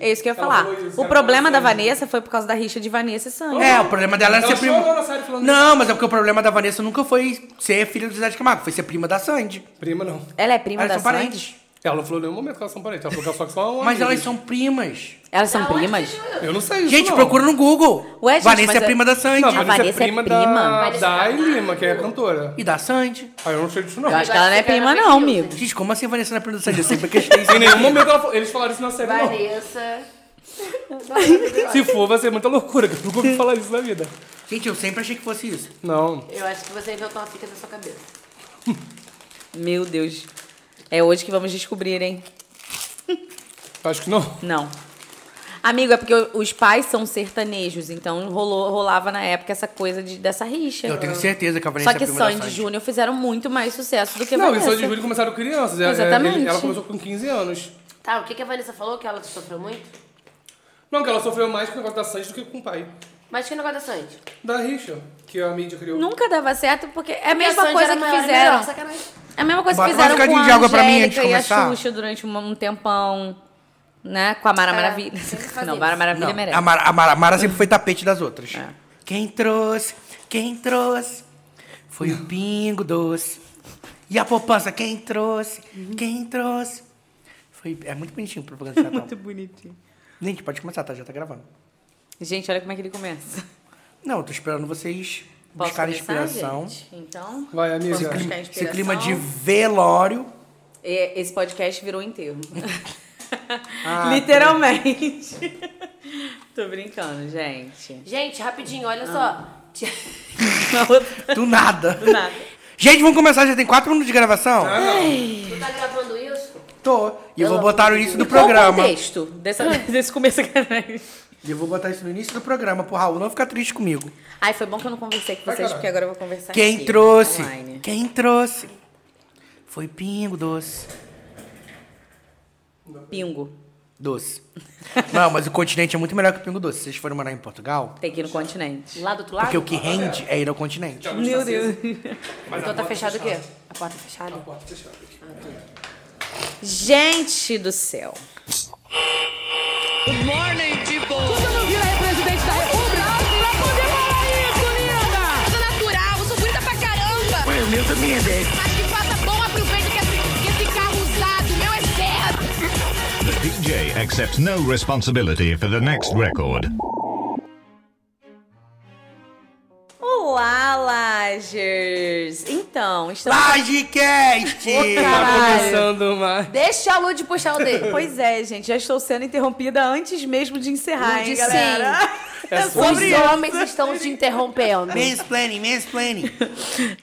É isso que eu ia falar. isso, o problema da Sandy. Vanessa foi por causa da rixa de Vanessa e Sandy. É, o problema dela era Ela ser prima. Não, mas é porque o problema da Vanessa nunca foi ser filha do Zé de Camargo, foi ser prima da Sandy. Prima não. Ela é prima Elas da são Sandy? parentes. Ela não falou em nenhum momento que elas são parentes. Ela falou que elas só são Mas amigas. elas são primas. Elas são Aonde primas? Eu não sei isso, Gente, não. procura no Google. Ué, gente, Vanessa mas é é- prima da Sandy. Não, a A Vanessa, Vanessa é é prima prima. da, Vanessa da Camargo. Lima, que é cantora. E da Sandy. Ah, eu não sei disso não. Eu acho que Eu ela não é prima, não, ver amigo. Gente, como assim a Vanessa não é prima da Sandy? Eu sempre questionei isso. Em nenhum momento ela falou- eles falaram isso na série, não. Vanessa. Se for, vai ser muita loucura, que eu nunca ouvi falar isso na vida. Gente, eu sempre achei que fosse isso. Não. Eu acho que você inventou uma fita na sua cabeça. Meu Deus. É hoje que vamos descobrir, hein? Acho que não. Não. Amigo, é porque os pais são sertanejos, então rolou, rolava na época essa coisa de, dessa rixa. Eu tenho certeza que a Vanessa Só que é Sandy e Sandy. Júnior fizeram muito mais sucesso do que Não, e Vanessa. só de Júlio começaram crianças. É- é- Exatamente. Ela começou com 15 anos. Tá, o que, que a Vanessa falou? Que ela sofreu muito? Não, que ela sofreu mais com o negócio da Sandy do que com o pai. Mas que negócio da Sandy? Da rixa, que a mídia criou. Nunca dava certo, porque é a mesma Sandy coisa que maior e fizeram. melhor, sacanagem. É a mesma coisa que Bota fizeram um com a de água pra mim antes de e a começar. Xuxa durante um, um tempão, né? Com a Mara É, Maravilha. Não, Mara. Maravilha Não, merece. a Mara, a, Mara, a Mara sempre foi tapete das outras. É. Quem trouxe, quem trouxe, foi o pingo doce. E a poupança, quem trouxe, quem trouxe. Foi, é muito bonitinho o propaganda de Natal. Muito bonitinho. Gente, pode começar, tá? Já tá gravando. Gente, olha como é que ele começa. Não, eu tô esperando vocês Posso buscarem começar, inspiração. gente? Então, Vai, amiga. Posso Esse buscar clima, esse clima de velório. e- esse podcast virou enterro. Ah, Literalmente. Tô brincando, gente. Gente, rapidinho, olha só. Tia- Do nada. Nada. Gente, vamos começar, já tem quatro minutos de gravação? Tu tá gravando isso? Tô. E eu vou Pelo botar de início do Qual o programa. contexto dessa, desse começo aqui? E eu vou botar isso no início do programa, pro Raul não ficar triste comigo. Ai, foi bom que eu não conversei com vocês, porque agora eu vou conversar Quem aqui, trouxe? online. Quem trouxe? Foi Pingo Doce. Pingo. Doce. Não, mas o continente é muito melhor que o Pingo Doce. Se vocês forem morar em Portugal, Tem que ir no continente. Lá do outro lado? porque o que rende é ir ao continente. Meu Deus. Então tá fechado o quê? A porta fechada? Porta fechada. Gente do céu. Você não vira presidente da República pra poder falar isso, linda! sou natural, eu sou bonita pra caramba. O meu também é 10. Mas que faça bom aproveito que esse, que esse carro usado, meu é certo. The DJ accepts no responsibility for the next record. Olá, Lagers. Então, estamos... Lagecast! Tá começando mais. Deixa a Lud puxar o dele. Pois é, gente, já estou sendo interrompida antes mesmo de encerrar, hein, Lud, galera? É Os sobre isso. homens estão te interrompendo. Mansplaining, mansplaining.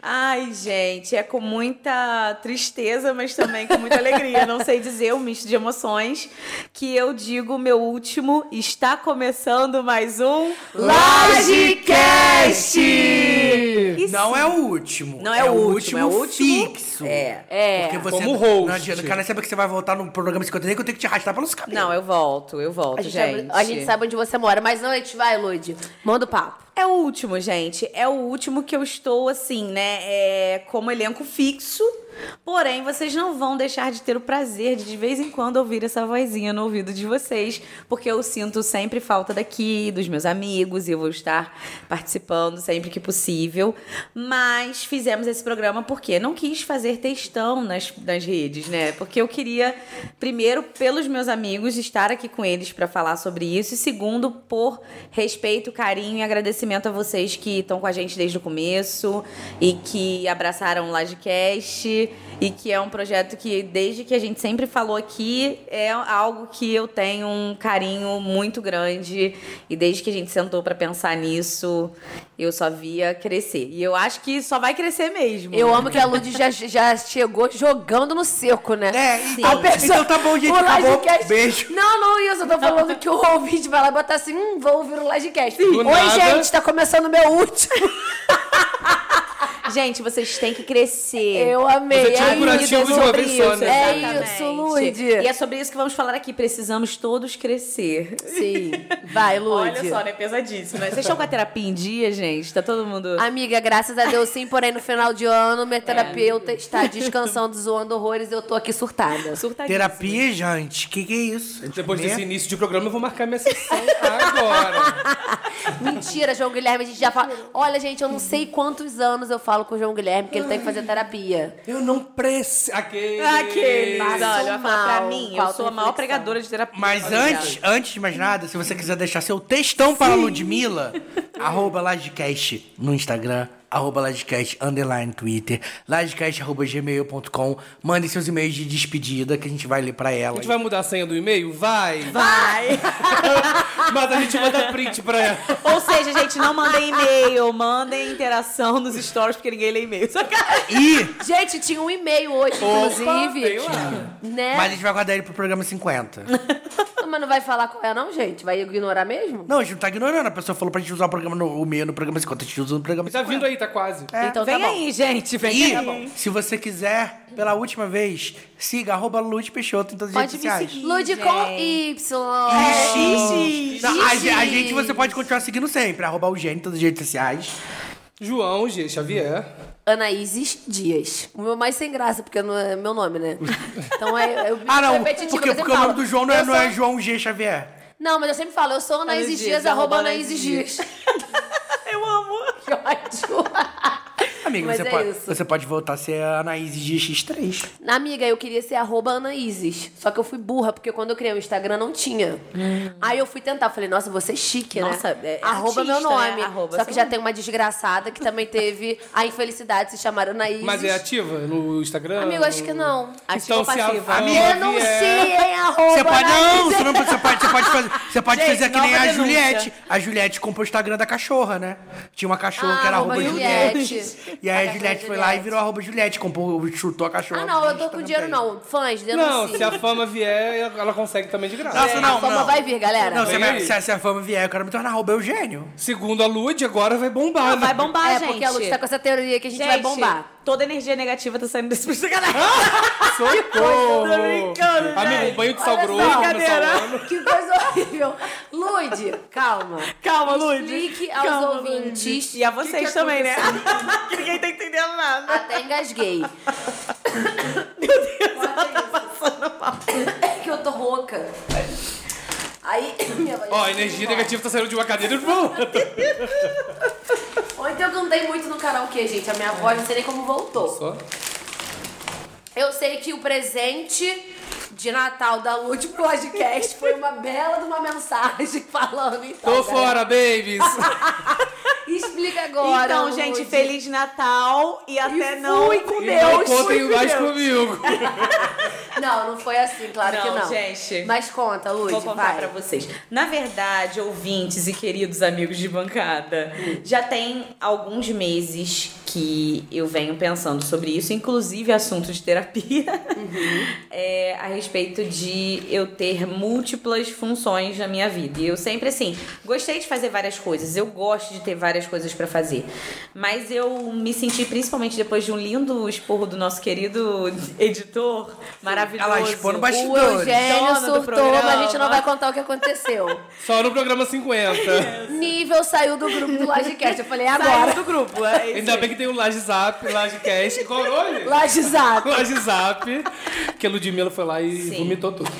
Ai, gente, é com muita tristeza, mas também com muita alegria. Não sei dizer, um misto de emoções, que eu digo meu último. Está começando mais um Lagecast! Não é o último. Não é o último, é o último. fixo. É. É. Porque você Como host. Não adianta, cara, sabe que você vai voltar no programa 50 nem que eu tenho que te arrastar pelos cabelos. Não, eu volto, eu volto, A gente, gente. sabe, a gente sabe onde você mora, mas antes, vai, Lud. Manda o papo. É o último, gente. É o último que eu estou, assim, né? É, como elenco fixo. Porém, vocês não vão deixar de ter o prazer de, de vez em quando, ouvir essa vozinha no ouvido de vocês. Porque eu sinto sempre falta daqui, dos meus amigos, e eu vou estar participando sempre que possível. Mas fizemos esse programa porque não quis fazer textão nas, nas redes, né? Porque eu queria, primeiro, pelos meus amigos, estar aqui com eles para falar sobre isso. E segundo, por respeito, carinho e agradecimento a vocês que estão com a gente desde o começo e que abraçaram o Lagecast e que é um projeto que, desde que a gente sempre falou aqui, é algo que eu tenho um carinho muito grande e desde que a gente sentou para pensar nisso, eu só via crescer. E eu acho que só vai crescer mesmo. Eu amo que a Lud já, já chegou jogando no seco, né? É, Sim. então, pessoa- então tá bom, gente. o Acabou. Lagecast- Beijo. Não, não, isso. Eu tô falando que o ouvinte vai lá botar assim, hum, vou ouvir o Lagecast. Do Oi, nada. gente, tá começando o meu último. Gente, vocês têm que crescer. Eu amei. Você é o curativo isso, de uma isso. né? É Exatamente. isso, Luide. E é sobre isso que vamos falar aqui. Precisamos todos crescer. Sim. Vai, Luide. Olha só, né? Pesadíssimo. Né? Vocês estão com a terapia em dia, gente? Tá todo mundo. Amiga, graças a Deus sim, porém no final de ano, minha terapeuta está descansando, zoando horrores eu tô aqui surtada. Terapia, gente? Que que é isso? Depois Né? desse início de programa, eu vou marcar minha sessão agora. Mentira, João Guilherme, a gente já fala. Olha, gente, eu não sei quantos anos eu falo com o João Guilherme que ele tem que fazer terapia. Eu não preciso. Aquele. Aquele. Passam Olha, vai falar pra mal, mim. Eu falta sou a maior reflexão. pregadora de terapia. Mas antes, antes de mais nada, se você quiser deixar seu textão para a Ludmilla, arroba Lagecast no Instagram, arroba Lagecast, underline Twitter, lagecast, arroba gmail.com. Mandem seus e-mails de despedida que a gente vai ler pra A ela. gente vai mudar a senha do e-mail? Vai! Vai. Mas a gente manda print pra ela. Ou seja, gente, não mandem e-mail, mandem interação nos stories, porque ninguém lê e-mail. E, Gente, tinha um e-mail hoje, inclusive. tem lá. Né? mas a gente vai guardar ele pro programa 50. Mas não vai falar qual é, não, gente? Vai ignorar mesmo? Não, a gente não tá ignorando. A pessoa falou pra gente usar o programa no o e-mail no programa 50. A gente usa no programa Tá 50. vindo aí, tá quase. Então Vem tá bom. aí, gente. Vem E, aí. se você quiser, pela última vez, siga arroba Lud Peixoto em todas as redes sociais. Lude com Y. Não, a, a gente você pode continuar seguindo sempre, arroba o Gênio em todas as redes sociais. João G. Xavier. Anaíses Dias. O meu mais sem graça, porque não é meu nome, né? Então é. Eu, Ah, não, porque, porque o nome do João não é, não é sou- João G. Xavier. Não, mas eu sempre falo, eu sou Anaíses Dias, Dias, arroba Anaíses Anaíses Dias. Eu amo. Amiga, Mas você, é pode, isso. você pode voltar a ser a Anaíses de X3. Amiga, eu queria ser arroba Anaíses. Só que eu fui burra, porque quando eu criei o Instagram não tinha. Aí eu fui tentar, falei, nossa, você é chique, Nossa, né? é- é arroba meu artista, né? nome. Arroba Só que já nome. tem uma desgraçada que também teve a infelicidade de se chamar Anaíses. Mas é ativa no Instagram? Amigo, acho que não. Ativa Então, ou se a passiva? fama Denunciem, arroba Você pode. Não, você, não, você pode, você pode fazer. Você pode Gente, fazer que nem a denúncia. Juliette. A Juliette comprou o Instagram da cachorra, né? Tinha uma cachorra Ah, que era arroba arroba Juliette. Juliette. E aí a Juliette foi lá e virou arroba Juliette. Comprou, chutou a cachorra. Ah, não, eu tô com Instagram dinheiro não. Fãs, Não, denunciem. se a fama vier, ela consegue também de graça. Nossa, não, a fama não. vai vir, galera. Não, se a, se, a, se a fama vier, eu quero me tornar arroba Eugênio. Segundo a Lud, agora vai bombar. Não, né? vai bombar, é, gente. porque a Luz tá com essa teoria que a gente, vai bombar. Toda energia negativa tá saindo desse sacanagem. Socorro! Tô brincando, Amigo, gente. um banho de sal Olha grosso Brincadeira. Que coisa horrível. Lude, calma. Calma, Lud. Explique aos Calma, ouvintes. E a o que vocês que também, né? que ninguém tá entendendo nada. Até engasguei. Meu Deus, ela tá passando mal. É que eu tô rouca. Aí, minha voz Ó, a energia negativa tá saindo de uma cadeira e pra outra. Ontem eu cantei muito no karaokê, gente. A minha voz não sei nem como voltou. Só. Eu sei que o presente de Natal da Lute Podcast foi uma bela de uma mensagem falando então. Tô galera. fora, babies! Explica agora. Então, Lud. gente, Feliz Natal e até E não. fui com E Deus. não contem mais Deus. comigo. Não, não foi assim, claro que Não, não. gente. Mas conta, Lud, Vou contar vai. pra vocês. Na verdade, ouvintes e queridos amigos de bancada, já tem alguns meses que eu venho pensando sobre isso, inclusive assunto de terapia, é, a respeito de eu ter múltiplas funções na minha vida. E eu sempre, assim, gostei de fazer várias coisas, eu gosto de ter várias coisas pra fazer. Mas eu me senti, principalmente depois de um lindo esporro do nosso querido editor, maravilhoso. Ela expor no O bastidores. Eugênio surtou, mas a gente não vai contar o que aconteceu. Só no programa 50. Nível saiu do grupo do Lagecast. Eu falei, Saiu agora. do grupo. É isso Ainda bem que tem o Laje Zap, Laje Cast. Qual é? Laje Zap. Laje Zap. Que a Ludmilla foi lá e Sim. vomitou tudo.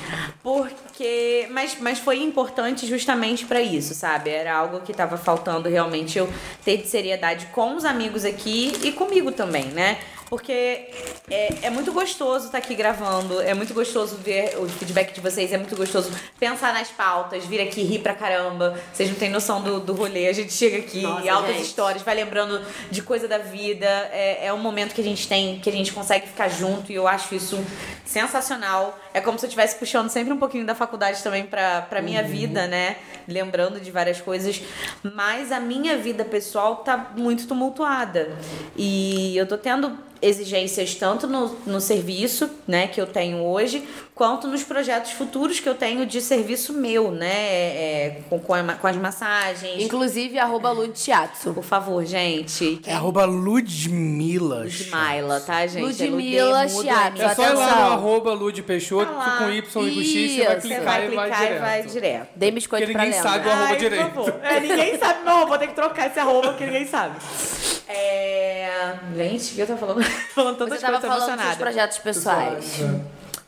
Porque. Mas, mas foi importante justamente pra isso, sabe? Era algo que tava faltando realmente eu ter de seriedade com os amigos aqui e comigo também, né? Porque é, é muito gostoso estar aqui gravando, é muito gostoso ver o feedback de vocês, é muito gostoso pensar nas pautas, vir aqui rir pra caramba. Vocês não têm noção do, do rolê. A gente chega aqui Nossa, e altas gente. histórias, vai lembrando de coisa da vida. É, é um momento que a gente tem, que a gente consegue ficar junto e eu acho isso sensacional. É como se eu estivesse puxando sempre um pouquinho da faculdade também pra, pra minha Uhum. vida, né? Lembrando de várias coisas. Mas a minha vida pessoal tá muito tumultuada. E eu tô tendo exigências tanto no, no serviço, né, que eu tenho hoje, quanto nos projetos futuros que eu tenho de serviço meu, né? É, com, com, a- com as massagens. Inclusive, arroba Lud Shiatsu. Por favor, gente. É arroba Ludmilla. Ludmilla, tá, gente? É Ludmilla, Chiato. É só ir lá no arroba Lud Peixoto, Tá com Y e com X, você vai Isso. Você clicar, vai e vai clicar direto. e vai direto. Dei biscoito Porque pra ninguém sabe o arroba Ai, direito. por favor. É, ninguém sabe meu arroba, vou ter que trocar esse arroba porque ninguém sabe. É... Gente, o que eu tô falando? falando tantas Você tava coisas falando dos seus emocionada. projetos pessoais.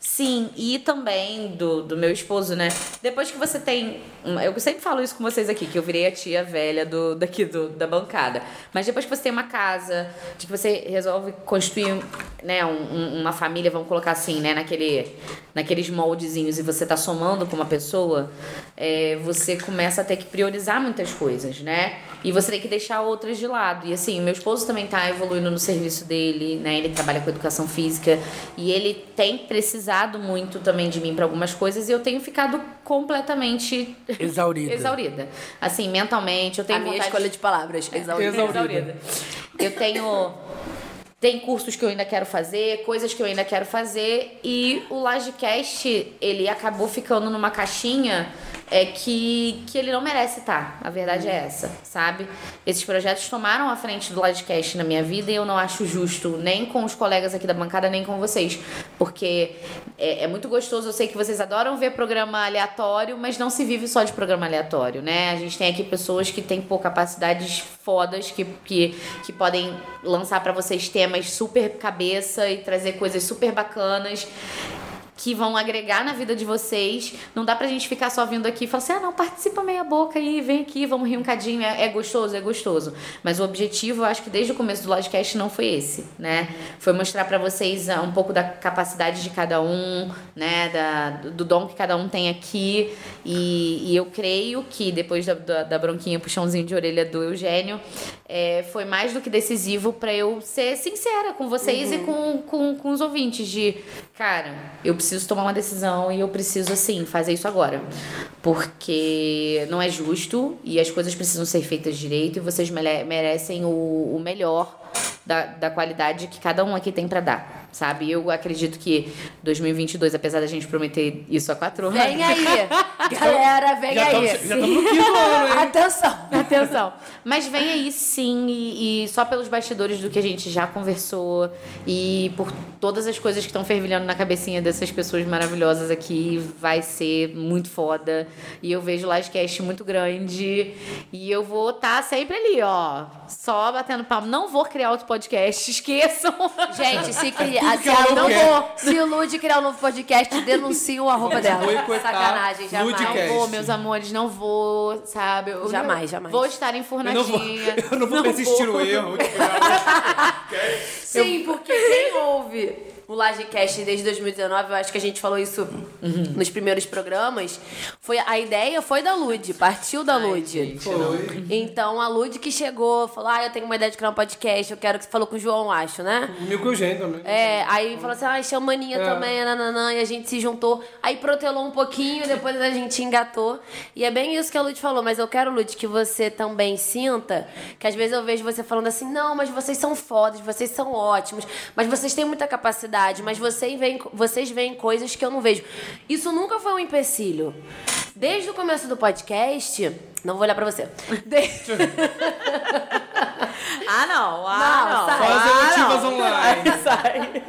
Sim, e também do, do meu esposo, né? Depois que você tem. Eu sempre falo isso com vocês aqui, que eu virei a tia velha do, daqui do, da bancada. Mas depois que você tem uma casa, de que você resolve construir né, um- um- uma família, vamos colocar assim, né? Naquele, naqueles moldezinhos e você tá somando com uma pessoa, é, você começa a ter que priorizar muitas coisas, né? E você tem que deixar outras de lado. E assim, o meu esposo também tá evoluindo no serviço dele, né? Ele trabalha com educação física e ele tem precisado muito também de mim para algumas coisas e eu tenho ficado completamente Exaurida. exaurida. Assim, mentalmente, eu tenho A minha vontade escolha de palavras. Exaurida. Exaurida. eu tenho. Tem cursos que eu ainda quero fazer, coisas que eu ainda quero fazer. E o Lagecast, ele acabou ficando numa caixinha é que, que ele não merece estar. A verdade é essa, sabe? Esses projetos tomaram a frente do Lagecast na minha vida e eu não acho justo, nem com os colegas aqui da bancada, nem com vocês. Porque é, é muito gostoso, eu sei que vocês adoram ver programa aleatório, mas não se vive só de programa aleatório, né? A gente tem aqui pessoas que têm pô, capacidades fodas, que, que, que podem lançar pra vocês temas super cabeça e trazer coisas super bacanas que vão agregar na vida de vocês. Não dá pra gente ficar só vindo aqui e falar assim: ah, não, participa meia boca aí, vem aqui, vamos rir um cadinho. É, é gostoso, é gostoso. Mas o objetivo, eu acho que desde o começo do Lodcast não foi esse, né? Foi mostrar pra vocês ah, um pouco da capacidade de cada um, né? Da, do do dom que cada um tem aqui. E, e eu creio que depois da, da, da bronquinha, puxãozinho de orelha do Eugênio, é, foi mais do que decisivo pra eu ser sincera com vocês e com, com, com os ouvintes. De, cara, eu preciso tomar uma decisão e eu preciso, assim, fazer isso agora. Porque não é justo e as coisas precisam ser feitas direito e vocês mere- merecem o, o melhor da, da qualidade que cada um aqui tem pra dar. Sabe? Eu acredito que 2022, apesar da gente prometer isso há quatro anos. Vem aí. Galera, vem Já aí. estamos já estamos no quinto ano, hein? Atenção. Atenção. Mas vem aí sim, e, e só pelos bastidores do que a gente já conversou e por todas as coisas que estão fervilhando na cabecinha dessas pessoas maravilhosas aqui, vai ser muito foda. E eu vejo o Livecast muito grande e eu vou estar sempre ali, ó, só batendo palmo. Não vou criar outro podcast, esqueçam. Gente, se, criar, se, ela não for, se o Lud criar um novo podcast, denuncia o arroba dela. Sacanagem, jamais. Ludcast. Não vou, meus amores, não vou, sabe? Eu- Jamais, jamais. Vou estar Eu não vou, enfurnadinha. eu não vou persistir no erro. de criar Sim, porque quem ouve o Lagecast desde 2019, eu acho que a gente falou isso nos primeiros programas, foi a ideia foi da Lud, partiu da Lud. Então a Lud que chegou, falou: "Ah, eu tenho uma ideia de criar um podcast, eu quero que você falou com o João, acho, né?" Comigo com o Eugênio também. É, aí falou assim, ah, chama a Aninha É. também, nananã, e a gente se juntou. Aí protelou um pouquinho, depois a gente engatou. E é bem isso que a Lud falou, mas eu quero, Lud, que você também sinta, que às vezes eu vejo você falando assim, não, mas vocês são fodas, vocês são ótimos, mas vocês têm muita capacidade, mas vocês veem, vocês veem coisas que eu não vejo. Isso nunca foi um empecilho. Desde o começo do podcast, não vou olhar pra você. Desde... Ah, não. Ah, Não, não. sai. Só as Ah, emotivas não. online. Sai.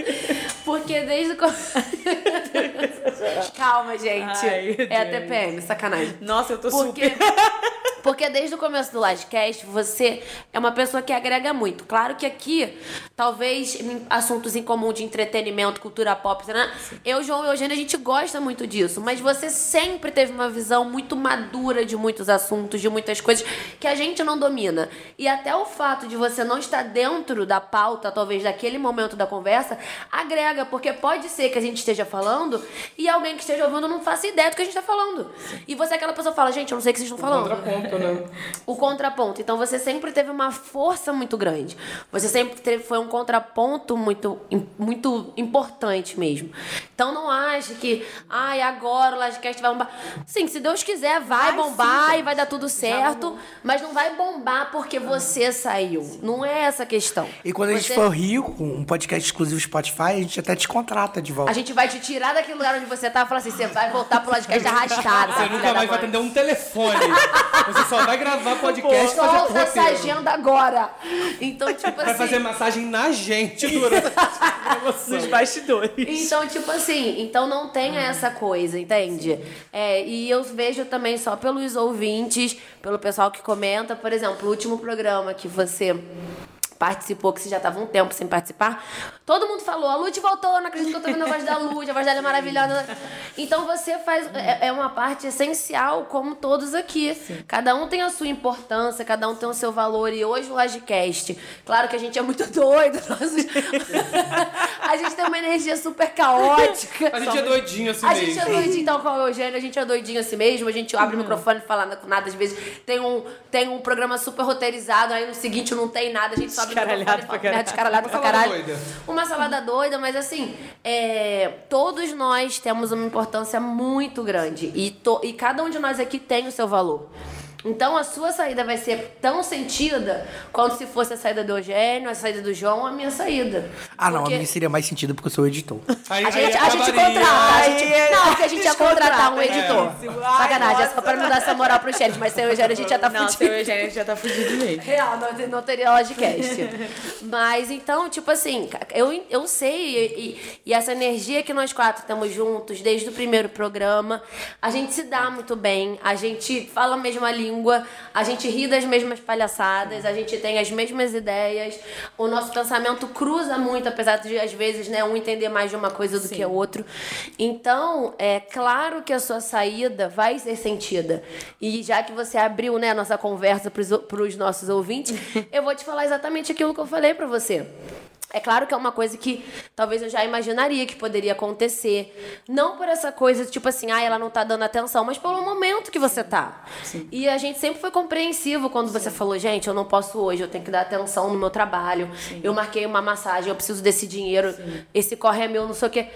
Porque desde o começo. Calma, gente. Ai, é a. TPM, sacanagem. Nossa, eu tô Porque, super... porque desde o começo do Livecast, você é uma pessoa que agrega muito. Claro que aqui, talvez em assuntos em comum de entretenimento, cultura pop, né? eu, João e Eugênio, a gente gosta muito disso. Mas você sempre teve uma visão muito madura de muitos assuntos, de muitas coisas que a gente não domina. E até o fato de você não estar dentro da pauta, talvez, daquele momento da conversa, agrega, porque pode ser que a gente esteja falando e alguém que esteja ouvindo não faça ideia do que a gente está falando. E você é aquela pessoa que fala, gente, eu não sei o que vocês estão falando. contraponto. contraponto, né? o contraponto. Então você sempre teve uma força muito grande. Você sempre teve, foi um contraponto muito, muito importante mesmo. Então não ache que, ai, agora o Lagecast vai bombar. Sim, se Deus quiser, vai, bombar e vai dar tudo certo. Mas não vai bombar porque você saiu. Não é essa a questão. E quando a gente Você- for Rio, com um podcast exclusivo Spotify, a gente até te contrata de volta. A gente vai te tirar daquele lugar onde você tá e falar assim: você vai voltar pro Lagecast arrastado. Você nunca mais vai atender um telefone. Você só vai gravar podcast fazer Solta essa agenda agora. Então, tipo Vai assim. fazer massagem na gente durante bastidores. Então, tipo assim, então não tenha essa coisa, entende? É, e eu vejo também só pelos ouvintes, pelo pessoal que comenta, por exemplo, o último programa que você participou, que você já estava um tempo sem participar, todo mundo falou, a Lute voltou, não acredito que eu tô vendo a voz da Lute, a voz dela é maravilhosa. Então você faz, é, é uma parte essencial, como todos aqui. Cada um tem a sua importância, cada um tem o seu valor, e hoje o Lagecast, claro que a gente é muito doido, a gente tem uma energia super caótica. A gente é doidinho assim A mesmo. gente é doidinho, então, com o Eugênio, a gente é doidinho assim mesmo. A gente abre o microfone e fala com nada, às vezes. Tem um, tem um programa super roteirizado, aí no seguinte não tem nada, a gente sobe Descaralhado pra fala merda, descaralhado pra Uma salada caralho. doida. Uma salada doida, mas assim, é, todos nós temos uma importância muito grande. E, to- e cada um de nós aqui tem o seu valor. Então a sua saída vai ser tão sentida quanto se fosse a saída do Eugênio, a saída do João, a minha saída. Ah, não, Porque- a minha seria mais sentido porque eu sou editor. Aí, a gente, aí a gente acabaria. contrata. A gente, Aí, não, porque a gente ia contratar um é. editor. Sacanagem, é só pra não dar essa moral pro chefe, mas sem o Eugênio a gente já tá Não, fudido. seu Eugênio já tá fudido mesmo. Real, não, não teria logicast. Mas então, tipo assim, eu, eu sei, e, e- e essa energia que nós quatro estamos juntos desde o primeiro programa, a gente se dá muito bem, a gente fala a mesma língua, a gente ri das mesmas palhaçadas, a gente tem as mesmas ideias, o nosso pensamento cruza muito, apesar de às vezes né, um entender mais de uma coisa do que o outro. Então, é claro que a sua saída vai ser sentida. E já que você abriu né, a nossa conversa para os nossos ouvintes, eu vou te falar exatamente aquilo que eu falei para você. É claro que é uma coisa que talvez eu já imaginaria que poderia acontecer. Não por essa coisa, tipo assim, ah, ela não tá dando atenção, mas pelo momento que você tá. E a gente sempre foi compreensivo quando você falou, gente, eu não posso hoje, eu tenho que dar atenção no meu trabalho. Eu marquei uma massagem, eu preciso desse dinheiro, esse corre é meu, não sei o quê.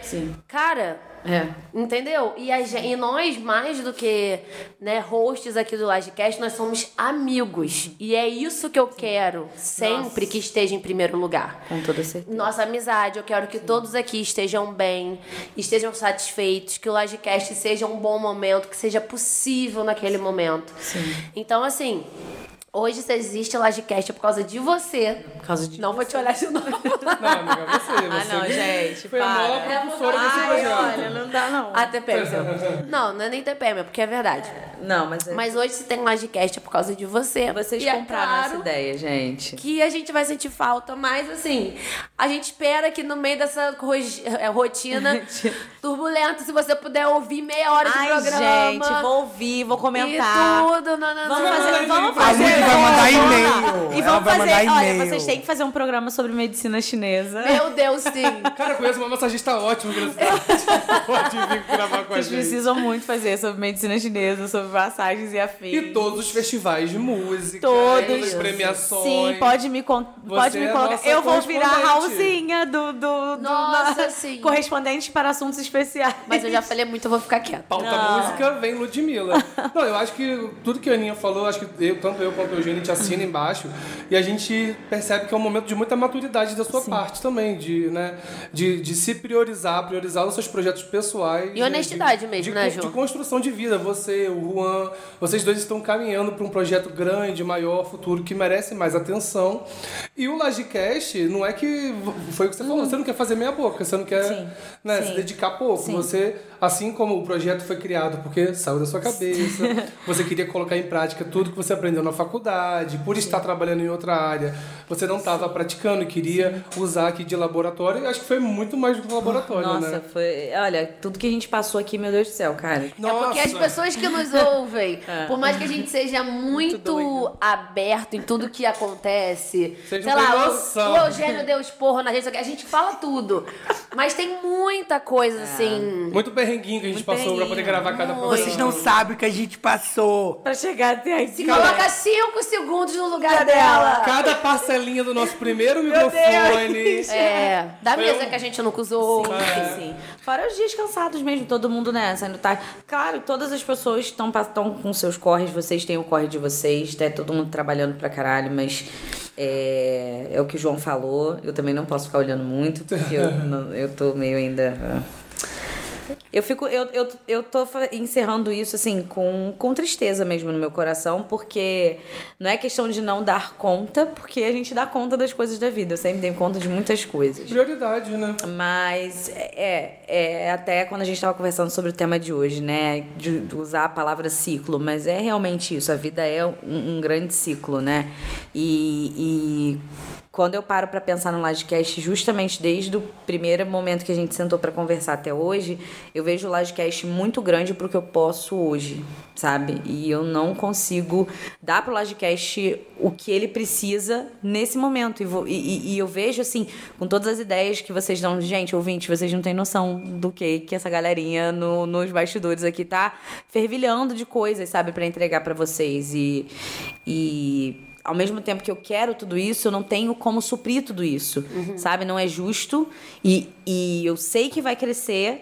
Cara, É. Entendeu? E, a e nós, mais do que né, hosts aqui do Lagecast, nós somos amigos. E é isso que eu quero sempre que esteja em primeiro lugar. Com toda certeza. Nossa amizade, eu quero que todos aqui estejam bem, estejam satisfeitos, que o Lagecast seja um bom momento, que seja possível naquele momento. Então, assim, hoje se existe Lagecast é por causa de você. Por causa de. Não vou te olhar de novo. Não, amiga, você. Ah, você não, que gente, Foi a para. maior professora desse Ai, projeto. olha, não dá não. A TPM. Não, não é nem TPM, é porque é verdade. Não, mas, é- Mas hoje se tem Lagecast é por causa de você. vocês E é compraram claro essa ideia, gente. Que a gente vai sentir falta, mas assim, a gente espera que no meio dessa ro- rotina turbulenta, se você puder ouvir meia hora de Ai, programa. gente, vou ouvir, vou E comentar. tudo, não, não, Vamos não. fazer, vamos A fazer. Vai mandar lá. e-mail. E Ela vamos vai fazer. mandar Olha, e-mail. vocês têm que fazer um programa sobre medicina chinesa. Meu Deus, sim. Cara, eu conheço uma massagista ótima que pode vir gravar com a Vocês gente. precisam muito fazer sobre medicina chinesa, sobre massagens e afins. E todos os festivais de música, Todos. todas as premiações. Sim, pode me, con- pode me é colocar. nossa Eu vou virar a correspondente. Raulzinha do, do, do Nossa, sim. correspondente para assuntos especiais. Mas eu já falei muito, eu vou ficar quieta. Pauta Não. música vem Ludmilla. Não, eu acho que tudo que a Aninha falou, acho que eu, tanto eu quanto Eugênio, gente assina embaixo e a gente percebe que é um momento de muita maturidade da sua parte também, de, né, de, de se priorizar, priorizar os seus projetos pessoais. E né, honestidade de, mesmo, de, né, de Ju? construção de vida. Você, o Juan, vocês dois estão caminhando para um projeto grande, maior, futuro, que merece mais atenção. E o Lagecast, não é que. Foi o que você falou, você não quer fazer meia boca, você não quer Sim, né, sim. se dedicar pouco. Sim. Você, assim como o projeto foi criado porque saiu da sua cabeça, você queria colocar em prática tudo que você aprendeu na faculdade. Faculdade, por estar trabalhando em outra área, você não estava praticando e queria usar aqui de laboratório. Eu acho que foi muito mais do que laboratório, Nossa, né? foi. Olha, tudo que a gente passou aqui, meu Deus do céu, cara. É porque as pessoas que nos ouvem, por mais que a gente seja muito, aberto em tudo que acontece, Vocês sei lá, noção. o, o Eugênio deu esporro na gente, a gente fala tudo. Mas tem muita coisa, assim. Muito perrenguinho que a gente Muito passou pra poder gravar cada programa. Vocês não sabem o que a gente passou. Pra chegar até aqui. Coloca cinco segundos no lugar dela. Cada parcelinha do nosso primeiro microfone. É, da Foi mesa um- que a gente nunca usou. Sim, sim. Fora os dias cansados mesmo, todo mundo, né, saindo tarde. Claro, todas as pessoas estão com seus corres, vocês têm o corre de vocês, tá todo mundo trabalhando pra caralho, mas é, é o que o João falou. Eu também não posso ficar olhando muito, porque eu, não- eu tô meio ainda. ah. Eu fico, eu, eu, eu tô encerrando isso assim com, com tristeza mesmo no meu coração, porque não é questão de não dar conta, porque a gente dá conta das coisas da vida. Eu sempre dei conta de muitas coisas. Prioridade, né? Mas é, é até quando a gente estava conversando sobre o tema de hoje, né? De, de usar a palavra ciclo, mas é realmente isso. A vida é um, um grande ciclo, né? E, e quando eu paro para pensar no Lodcast, justamente desde o primeiro momento que a gente sentou para conversar até hoje, eu vejo o Lodcast muito grande pro que eu posso hoje, sabe? E eu não consigo dar pro Lodcast o que ele precisa nesse momento. E, vou- e- e eu vejo, assim, com todas as ideias que vocês dão, gente, ouvinte, vocês não têm noção do que que essa galerinha no- nos bastidores aqui tá fervilhando de coisas, sabe, para entregar para vocês. E. e ao mesmo tempo que eu quero tudo isso, eu não tenho como suprir tudo isso, sabe? Não é justo e, e eu sei que vai crescer,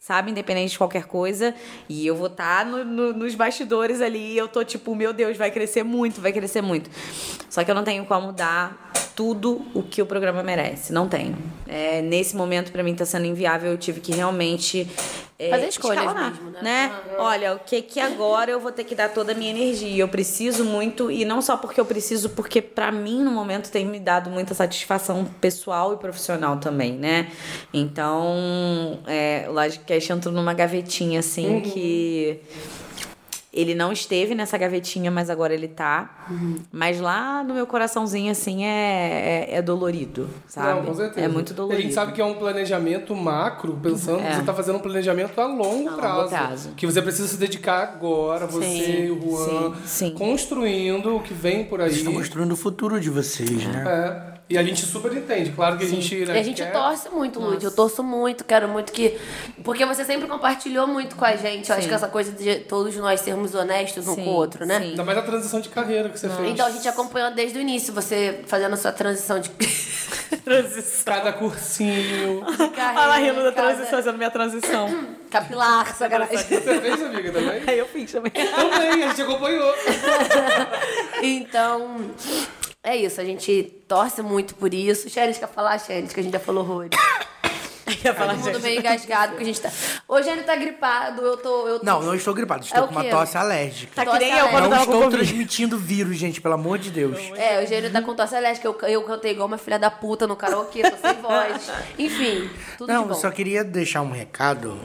sabe? Independente de qualquer coisa. E eu vou estar nos bastidores ali e eu tô tipo, meu Deus, vai crescer muito, vai crescer muito. Só que eu não tenho como dar tudo o que o programa merece. Não tenho. É, nesse momento, pra mim, tá sendo inviável. Eu tive que realmente. É, Fazer escolhas mesmo, né? né? Olha, o que que agora eu vou ter que dar toda a minha energia. Eu preciso muito, e não só porque eu preciso, porque pra mim, no momento, tem me dado muita satisfação pessoal e profissional também, né? Então, é, o Lodcast entrou numa gavetinha, assim, que. Ele não esteve nessa gavetinha, mas agora ele tá. Mas lá no meu coraçãozinho, assim, é, é, é dolorido, sabe? Não, com certeza. É muito dolorido. A gente sabe que é um planejamento macro, pensando que É. você tá fazendo um planejamento a longo, A longo prazo, prazo. Que você precisa se dedicar agora, você e o Juan, sim, sim. construindo o que vem por aí. Vocês estão construindo o futuro de vocês, né? É. E a gente super entende. Claro que a gente. Né, E a gente quer- torce muito, Lud. Eu torço muito, quero muito que. Porque você sempre compartilhou muito com a gente. Eu acho Sim. que essa coisa de todos nós sermos honestos um Sim, com o outro, né? sim. Ainda mais a transição de carreira que você fez. Então a gente acompanhou desde o início, você fazendo a sua transição de. Cada cursinho. carreira, Ela rindo da cada- transição, fazendo minha transição. Capilar, sacanagem. Você fez, amiga, também? Aí eu fiz também. Também, a gente acompanhou. Então, é isso. A gente torce muito por isso. Xeris, quer falar, Xeris, que a gente já falou horrores. Ia falar, Todo mundo meio engasgado, porque a gente tá... Hoje ele tá gripado, eu tô... Eu tô... Não, não estou gripado. Estou É com uma tosse alérgica. Tá que Tosse nem eu quando Não estou transmitindo vírus, gente, pelo amor de Deus. É, o Gênio tá com tosse alérgica. Eu, eu cantei igual uma filha da puta no karaokê, tô sem voz. Enfim, tudo Não, de eu bom. só queria deixar um recado.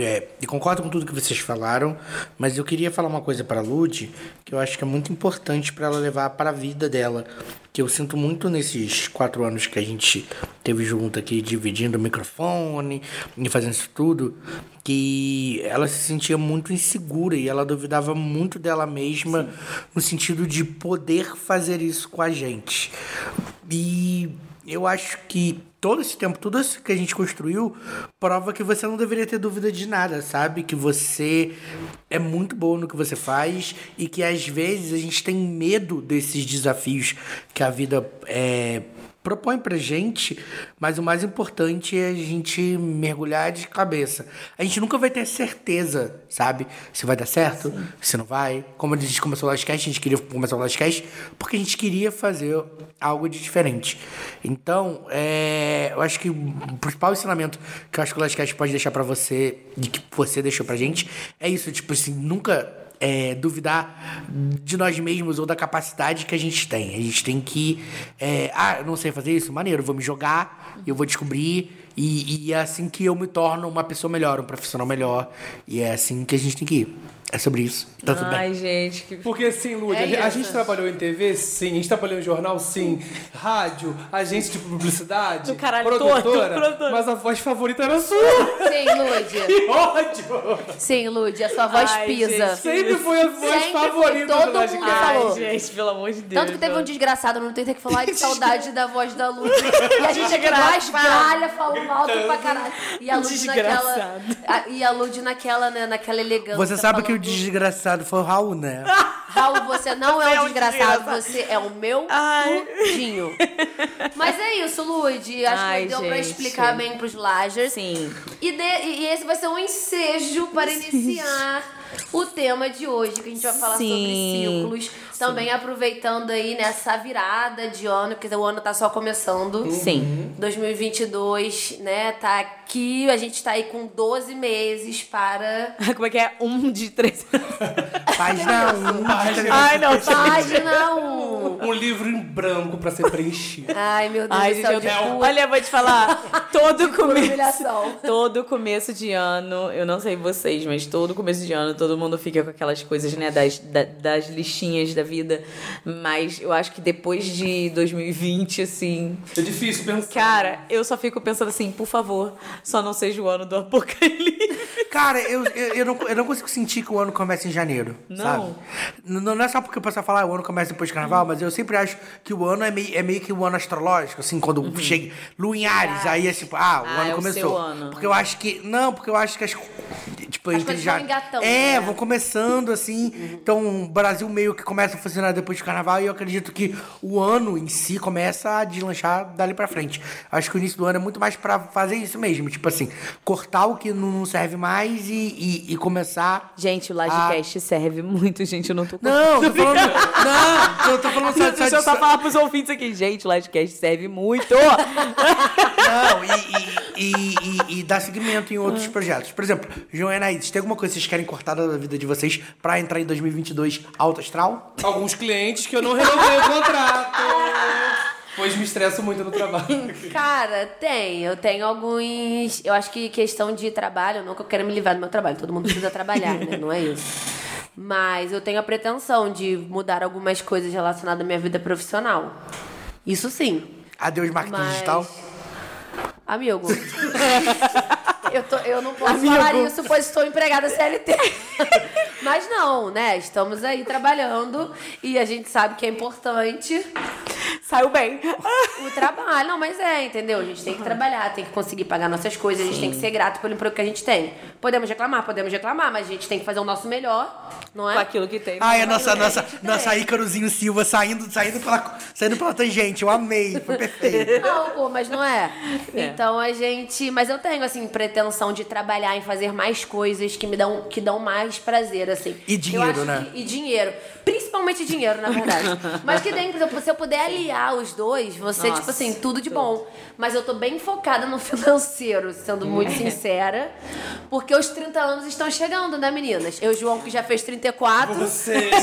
É, e concordo com tudo que vocês falaram, mas eu queria falar uma coisa para a Lud que eu acho que é muito importante para ela levar para a vida dela. Que eu sinto muito nesses quatro anos que a gente teve junto aqui, dividindo o microfone e fazendo isso tudo, que ela se sentia muito insegura e ela duvidava muito dela mesma no sentido de poder fazer isso com a gente. E eu acho que todo esse tempo, tudo isso que a gente construiu, prova que você não deveria ter dúvida de nada, sabe? Que você é muito bom no que você faz e que às vezes a gente tem medo desses desafios que a vida é, propõe pra gente, mas o mais importante é a gente mergulhar de cabeça. A gente nunca vai ter certeza, sabe? Se vai dar certo, se não vai. Como a gente começou o Lastcast, a gente queria começar o Lastcast porque a gente queria fazer algo de diferente. Então, é, eu acho que o principal ensinamento que eu acho que o Lastcast pode deixar pra você, de que você deixou pra gente, é isso, tipo assim, nunca é, duvidar de nós mesmos ou da capacidade que a gente tem. A gente tem que. é, ah, não sei fazer isso? Maneiro, vou me jogar, eu vou descobrir. E, e é assim que eu me torno uma pessoa melhor, um profissional melhor. E é assim que a gente tem que ir. É sobre isso. Tá tudo bem. Ai, gente, que. Porque sim, Lud, É a, gente- a isso. gente trabalhou em TV, sim, a gente trabalhou em jornal, sim, rádio, agência de publicidade, Do caralho produtora, todo, produtora. mas a voz favorita era sua. Sim, Lud. Que ódio! Sim, Lud, a sua voz Ai, pisa. gente. Sempre foi a voz Sempre favorita todo do mundo Lodcast. falou. Ai, gente, pelo amor de Deus. Tanto que teve um não. desgraçado no Twitter que falou, ai, que saudade da voz da Lud. E a gente aqui mais galha, falando alto pra caralho. E a Lud naquela. A- E a Lud naquela, né, naquela elegância. Você sabe que o desgraçado foi o Raul, né? Raul, você não é Você é um desgraçado, você é o meu Ai. tudinho. Mas é isso, Lud. Acho Ai, que deu pra gente. explicar bem pros Lagers. Sim. E, de- e esse vai ser um ensejo para iniciar o tema de hoje, que a gente vai falar Sim. sobre ciclos. Também aproveitando aí nessa virada de ano, porque o ano tá só começando. Sim. 2022, né? Tá aqui, a gente tá aí com 12 meses para. Como é que é? Um de três. Página 1. Ai, não. Página 1. Um livro em branco pra ser preenchido. Ai, meu Deus Ai, do gente, céu, eu... de pura olha, eu vou te falar. Todo começo. humilhação. Todo começo de ano, eu não sei vocês, mas todo começo de ano todo mundo fica com aquelas coisas, né, das, da- das listinhas da vida. Mas eu acho que depois de 2020, assim. É difícil pensar. Cara, eu só fico pensando assim, por favor, só não seja o ano do apocalipse. Cara, eu, eu, eu, não, eu não consigo sentir que o ano começa em janeiro. Não? Não, não é só porque o pessoal fala ah, o ano começa depois do carnaval, mas eu sempre acho que o ano é meio, é meio que o ano astrológico, assim, quando chega Lua em Ares, aí é tipo, ah, o Ah, ano é o começou. seu ano. Porque eu acho que. Não, porque eu acho que as. Tipo, As entre coisas já. vão engatando, É, né? vão começando, assim. Então, o Brasil meio que começa a funcionar depois do carnaval e eu acredito que o ano em si começa a deslanchar dali pra frente. Acho que o início do ano é muito mais pra fazer isso mesmo. Tipo assim, cortar o que não serve mais e, e, e começar. Gente, o Lagecast serve muito, gente, eu não tô Não, tô falando. não, eu tô falando só, só Deixa eu de. só falar pros ouvintes aqui, gente, o Lagecast serve muito. Não, e, e, e, e, e dar seguimento em outros projetos. Por exemplo, João e Anaídes, tem alguma coisa que vocês querem cortar da vida de vocês pra entrar em 2022 alto astral? Alguns clientes que eu não renovei o contrato. Pois me estresso muito no trabalho. Cara, tem. Eu tenho alguns. Eu acho que questão de trabalho, eu nunca quero me livrar do meu trabalho. Todo mundo precisa trabalhar, né? Não é isso. Mas eu tenho a pretensão de mudar algumas coisas relacionadas à minha vida profissional. Isso sim. Adeus, marketing Mas. digital. Amigo. eu, tô- eu não posso falar isso, pois estou empregada CLT. Mas não, né? Estamos aí trabalhando e a gente sabe que é importante Saiu bem. o trabalho. Não, mas é, entendeu? A gente tem que trabalhar, tem que conseguir pagar nossas coisas, a gente tem que ser grato pelo emprego que a gente tem. Podemos reclamar, podemos reclamar, mas a gente tem que fazer o nosso melhor, não é? Com aquilo que tem. Ai, a nossa, Não, nossa, nossa. Ícarozinho Silva saindo, saindo, pela, saindo pela tangente. Eu amei, foi perfeito. Não, pô, mas não é. Então a gente. Mas eu tenho, assim, pretensão de trabalhar em fazer mais coisas que me dão, que dão mais prazer, assim. E dinheiro, né? que- e dinheiro. Principalmente dinheiro, na verdade. mas que tem, por exemplo, se eu puder aliar os dois, você, Nossa, tipo assim, tudo de bom. Mas eu tô bem focada no financeiro, sendo muito É. sincera. Porque os 30 anos estão chegando, né, meninas? Eu, João, que já fez 34. Você?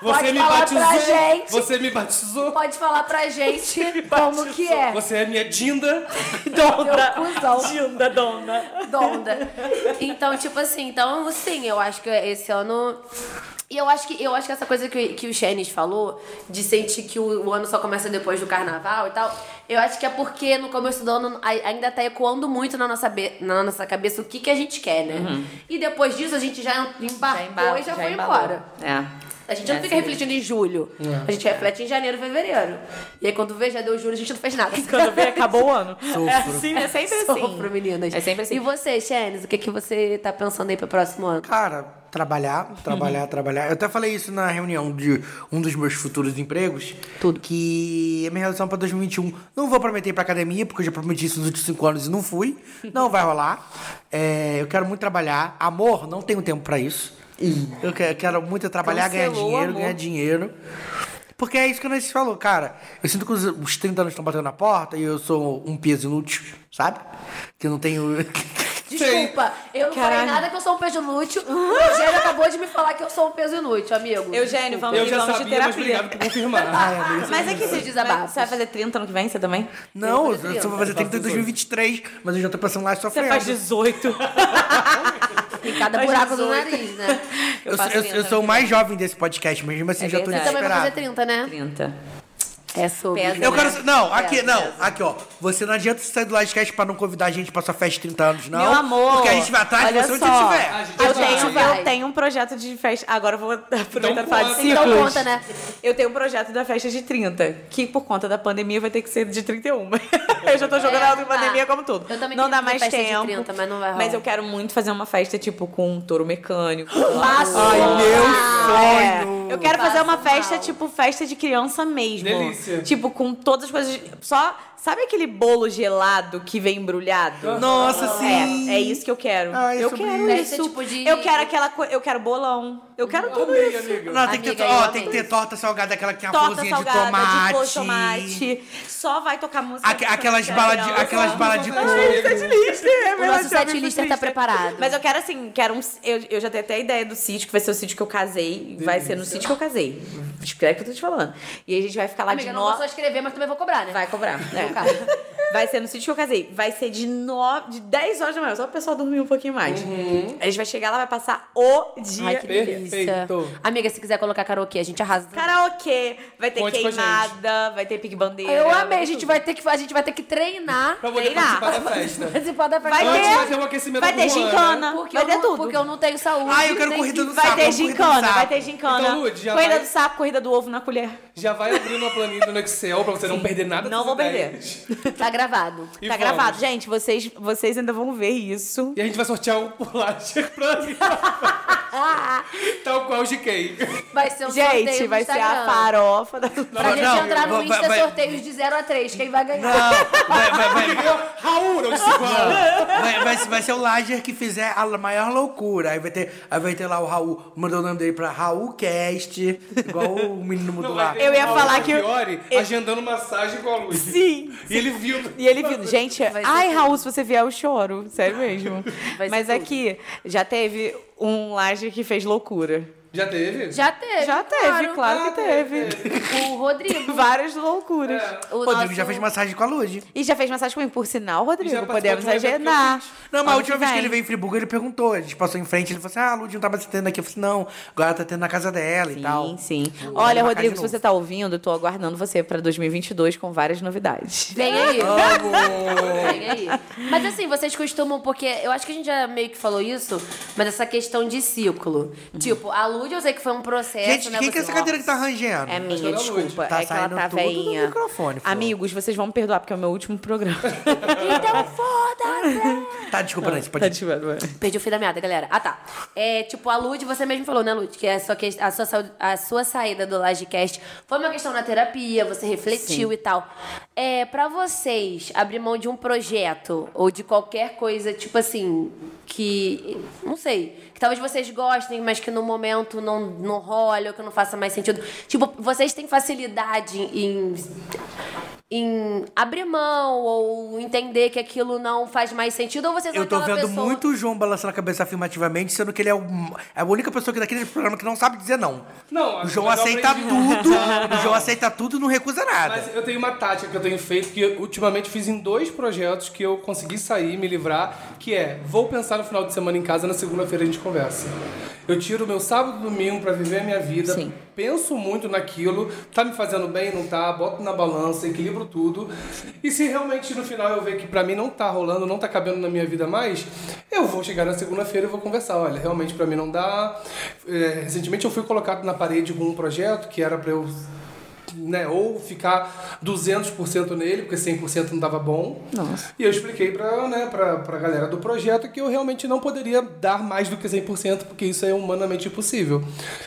Você Pode me falar batizou. pra gente. Você me batizou. Pode falar pra gente como que é. Você é minha Dinda. Donda. Dinda, dona. Donda. Então, tipo assim, então, sim, eu acho que esse ano. E eu acho que, eu acho que essa coisa que, que o Xenis falou, de sentir que o, o ano só começa depois do carnaval e tal, eu acho que é porque no começo do ano ai- ainda tá ecoando muito na nossa, be- na nossa cabeça o que, que a gente quer, né? E depois disso a gente já embarcou e já, foi embalou. embora. É. A gente não É fica assim refletindo em julho. A gente reflete em janeiro, fevereiro. E aí quando vê, já deu julho, a gente não fez nada. Quando vê, acabou o ano. Sofro. É assim, é sempre assim. Sofro, meninas. É sempre assim. E você, Xenis, o que, que você tá pensando aí pro próximo ano? Cara, trabalhar, trabalhar, trabalhar. Eu até falei isso na reunião de um dos meus futuros empregos. Tudo. Que a minha relação pra 2021. Não vou prometer ir pra academia, porque eu já prometi isso nos últimos cinco anos e não fui. Não vai rolar. É, eu quero muito trabalhar. Amor, não tenho tempo pra isso. Eu que- quero muito trabalhar, ganhar Cancelou o dinheiro, amor. ganhar dinheiro. Porque é isso que a Nancy falou, cara. Eu sinto que os, os 30 anos estão batendo na porta e eu sou um peso inútil, sabe? Que eu não tenho. Desculpa, eu não falei Caralho. nada que eu sou um peso inútil. O Eugênio acabou de me falar que eu sou um peso inútil, amigo. Eugênio, vamos, Eu de- já vamos de sabia, mas terapia. obrigado por confirmar. Mas é que você desabafos. Você vai fazer 30 ano que vem, você também? Não, Eu eu só vou fazer 30 em 2023, mas eu já tô pensando lá só Você faz 18. Tem cada buraco do 18. nariz, né? Eu, eu, 30 eu sou o no mais jovem desse podcast, mas mesmo assim É já tô verdade. Você também vai fazer desesperado. 30, né? 30. É sobre. Pesa, Eu né? quero. Não, aqui, Pesa, não, pesa. aqui, ó. Você não adianta sair do Livecast pra não convidar a gente pra sua festa de 30 anos, não. Meu amor. Porque a gente vai atrás de você onde você estiver. A Eu tenho, eu tenho um projeto de festa. Agora eu vou aproveitar Então e falar de conta. ciclos. Então conta, né? Eu tenho um projeto da festa de 30, que por conta da pandemia vai ter que ser de 31. eu já tô jogando É, ela de não dá. pandemia como tudo. Eu também não dá mais fazer festa de tempo. 30, mas não vai rolar. Mas eu quero muito fazer uma festa, tipo, com um touro mecânico. Passo Ai, meu sonho. É, eu quero fazer uma Passo festa, mal. tipo, festa de criança mesmo. Delícia. Tipo, com todas as coisas. Só. Sabe aquele bolo gelado que vem embrulhado? Nossa, sim. É, é isso que eu quero. Ai, eu sobre quero isso. Isso. tipo de- Eu quero aquela coisa. Eu quero bolão. Eu quero tudo Amei, isso. amiga. Não, tem que, ter, Amiga, ó, eu tem que ter torta salgada, aquela que tem a Torta florzinha de tomate. de tomate. Só vai tocar música. Aque- aquelas balas de, aquelas balas de coco. É O nosso set lister tá preparado. Mas eu quero assim, quero um. Eu, eu já tenho até a ideia do sítio, que vai ser o sítio que eu casei. Vai ser no sítio que eu casei. Espero que eu tô te falando. E aí a gente vai ficar lá Amiga, de eu não vou só escrever, mas também vou cobrar, né? Vai cobrar. No É. Vai ser no sítio que eu casei. Vai ser de, nove, de 10 horas da manhã, só o pessoal dormir um pouquinho mais. A gente vai chegar lá, vai passar o dia. Ai, que delícia. Perfeito. Amiga, se quiser colocar karaokê, a gente arrasa. Karaokê, vai ter Conte queimada, vai ter pique-bandeira. Eu vai amei, a gente vai ter que, a gente vai ter que treinar. Pra poder Treinar. participar da festa. Participar da festa. Vai ter- vai ter um aquecimento Vai ter gincana, né? Porque, vai eu ter não, tudo. porque eu não tenho saúde. Ah, eu quero corrida do Vai sapo, ter corrida do gincana, sapo. vai ter gincana. Então, Lud, corrida vai- do sapo, corrida do ovo na colher. Já vai abrindo uma planilha no Excel pra você não perder nada Não vou ideias. Tá gravado. E tá vamos. gravado. Gente, vocês, vocês ainda vão ver isso. E a gente vai sortear um por lá pra mim. Tal qual o GK. Vai ser um sorteio Gente, vai ser a farofa da... Pra gente Não, entrar no vai- Insta vai- sorteios de 0 a 3. Quem vai ganhar? Não, vai, vai, vai, Raul, não disse vai, vai, vai ser o Lager que fizer a maior loucura. Aí vai ter, aí vai ter lá o Raul, mandou o nome dele pra Raul Cast, igual o menino mudou Não, lá. Eu ia falar que eu- Fiore eu- agendando massagem com a luz. Sim. E ele viu. E ele viu, gente, ai. Raul, se você vier, eu choro. Sério mesmo. Mas tudo. aqui, já teve um laje que fez loucura. Já teve? Já teve. Já teve, claro que teve. O Rodrigo. Várias loucuras. O Rodrigo nosso- já fez massagem com a Lud. E já fez massagem comigo, por sinal, Rodrigo. Podemos agendar. Não, mas a última vez que ele veio em Friburgo, ele perguntou. A gente passou em frente, ele falou assim: ah, a Lud não tava tendo aqui. Eu falei assim: não, agora tá tendo na casa dela e tal. Sim, sim. Olha, Rodrigo, se você tá ouvindo, eu tô aguardando você pra 2022 com várias novidades. Vem aí. Vamos! Vem aí. Mas assim, vocês costumam, porque eu acho que a gente já meio que falou isso, mas essa questão de ciclo. Tipo, a Lud eu sei que foi um processo, Gente, né? quem que é essa cadeira que tá rangendo? É minha, era desculpa. Tá é que ela saindo tá veinha. Amigos, vocês vão me perdoar, porque é o meu último programa. Então foda-se! Tá, desculpa, Nancy, pode Tá vendo, Perdi o fio da meada, galera. Ah, tá. É, tipo, a Lud, você mesmo falou, né, Lud? Que a sua, que- a sua, saúde- a sua saída do Lagecast foi uma questão na terapia, você refletiu e tal. É, pra vocês, abrir mão de um projeto ou de qualquer coisa, tipo assim, que. Não sei. Que talvez vocês gostem, mas que no momento não, não rola ou que não faça mais sentido. Tipo, vocês têm facilidade em em abrir mão ou entender que aquilo não faz mais sentido ou vocês Eu tô vendo pessoa... muito o João balançando a cabeça afirmativamente, sendo que ele é, o, é a única pessoa que daquele programa que não sabe dizer não. Não, O João aceita aprendi. tudo, o João aceita tudo e não recusa nada. Mas eu tenho uma tática que eu tenho feito, que eu, ultimamente fiz em dois projetos que eu consegui sair, me livrar, que é, vou pensar no final de semana em casa, na segunda-feira a gente conversa. Eu tiro meu sábado e domingo pra viver a minha vida, Sim. penso muito naquilo, tá me fazendo bem, não tá, boto na balança, equilibro tudo. E se realmente no final eu ver que pra mim não tá rolando, não tá cabendo na minha vida mais, eu vou chegar na segunda-feira e vou conversar. Olha, realmente pra mim não dá. É, recentemente eu fui colocado na parede com um projeto que era pra eu né, ou ficar 200% nele, porque 100% não dava bom. Nossa. E eu expliquei pra, né, pra, pra galera do projeto que eu realmente não poderia dar mais do que 100%, porque isso é humanamente impossível.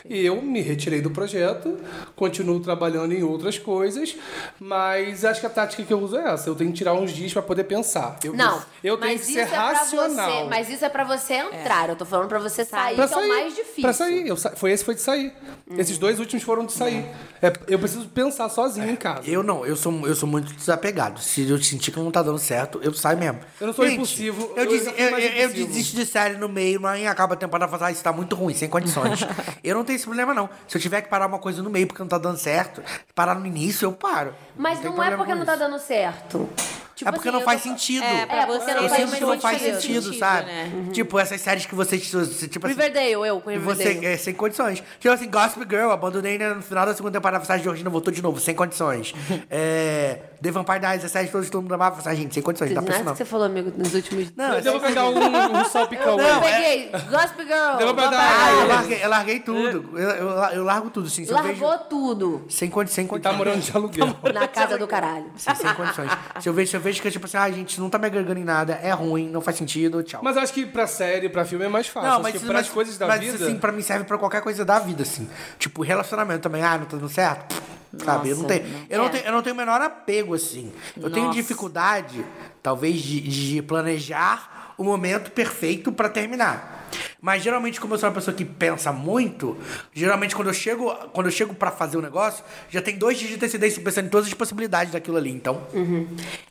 E eu me retirei do projeto, continuo trabalhando em outras coisas, mas acho que a tática que eu uso é essa, eu tenho que tirar uns dias pra poder pensar. Eu, Não, eu tenho mas que isso ser é pra racional. Você, mas isso é pra você entrar. Eu tô falando pra você sair, Pra que sair, é o mais difícil. Pra sair. Eu sa- foi esse foi de sair. Esses dois últimos foram de sair. É, eu preciso pensar sozinho em casa. Eu não, eu sou, eu sou muito desapegado. Se eu sentir que não tá dando certo, eu saio mesmo. Eu não sou impulsivo, Eu, eu fui eu, eu- desisto de série no meio, mas acaba a temporada e falo, ah, isso tá muito ruim, sem condições. eu não tenho esse problema, não. Se eu tiver que parar uma coisa no meio porque não tá dando certo, parar no início, eu paro. Mas tem não, é porque não tá dando certo. Tipo é porque assim, não faz tô- sentido. É, pra É, você não eu faz sinto que não faz sentido, sentido, sabe? né? Tipo, essas séries que você, tipo assim, Riverdale, eu com Riverdale. você, é, sem condições. Tipo assim, Gossip Girl, abandonei né, no final da segunda temporada, a Georgina voltou de novo, sem condições. é, The Vampire Diaries, a série que todo mundo amava, a gente, sem condições, não dá pra isso não. que você falou, amigo, nos últimos... Não, Eu vou pegar um, um salpicão Não, aí. Eu peguei Gossip Girl. Pra dar- Ah, eu Vampire. larguei, eu larguei tudo. Eu, eu, eu largo tudo, sim. Se eu Largou vejo, tudo sem, condi sem Tá condições. morando de aluguel. na casa do caralho. Sim, sem condições. Se eu vejo, se eu vejo que, tipo assim, ah, gente, não tá me agregando em nada, é ruim, não faz sentido, tchau. Mas eu acho que pra série, pra filme é mais fácil. Não, acho mas, que mas, as coisas da mas vida. isso, assim, pra mim serve pra qualquer coisa da vida, assim. Tipo, relacionamento também. Ah, não tá dando certo? Sabe? Eu não eu é. tenho, eu não tenho o menor apego, assim. Eu tenho Nossa. dificuldade, talvez, de, de planejar o momento perfeito pra terminar. Mas geralmente, como eu sou uma pessoa que pensa muito, geralmente quando eu chego, quando eu chego para fazer o negócio, já tem dois dias de antecedência pensando em todas as possibilidades daquilo ali. Então,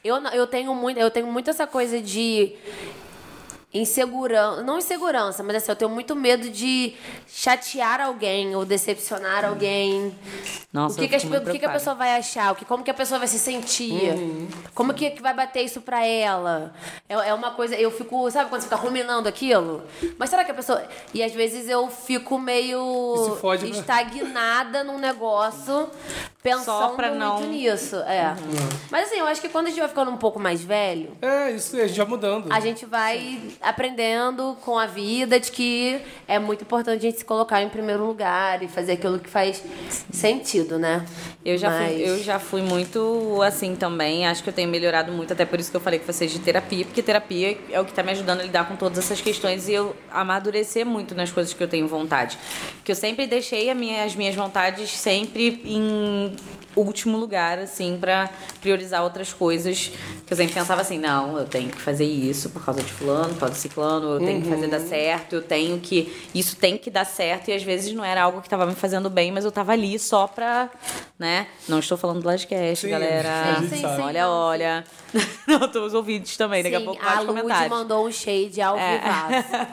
Eu, não- eu tenho muito, eu tenho muito essa coisa de insegurança, não insegurança, mas assim, eu tenho muito medo de chatear alguém ou decepcionar alguém. Nossa, o que, eu que, as muito o que que a pessoa vai achar? O que, como que a pessoa vai se sentir? Como que, que vai bater isso pra ela? É, é uma coisa, eu fico, sabe quando você fica ruminando aquilo? Mas será que a pessoa. E às vezes eu fico meio se fode, né? estagnada num negócio, pensando Só pra muito não- nisso. É. Mas assim, eu acho que quando a gente vai ficando um pouco mais velho, É, isso aí, a gente vai mudando. a gente vai aprendendo com a vida de que é muito importante a gente se colocar em primeiro lugar e fazer aquilo que faz sentido, né? Eu já, Mas- fui, eu já fui muito assim também. Acho que eu tenho melhorado muito, até por isso que eu falei com vocês de terapia, porque terapia é o que tá me ajudando a lidar com todas essas questões e eu amadurecer muito nas coisas que eu tenho vontade. Porque eu sempre deixei minha- as minhas vontades sempre em último lugar, assim, pra priorizar outras coisas. Que eu sempre pensava assim, não, eu tenho que fazer isso por causa de fulano, por de ciclano, eu tenho que fazer dar certo, eu tenho que. Isso tem que dar certo. E às vezes não era algo que tava me fazendo bem, mas eu tava ali só pra. né? Não estou falando do Sim, galera. sim, sim, sim. olha, olha. não, tô os ouvintes também, daqui a pouco a mais Lud comentários. mandou um shade ao É. vivaço.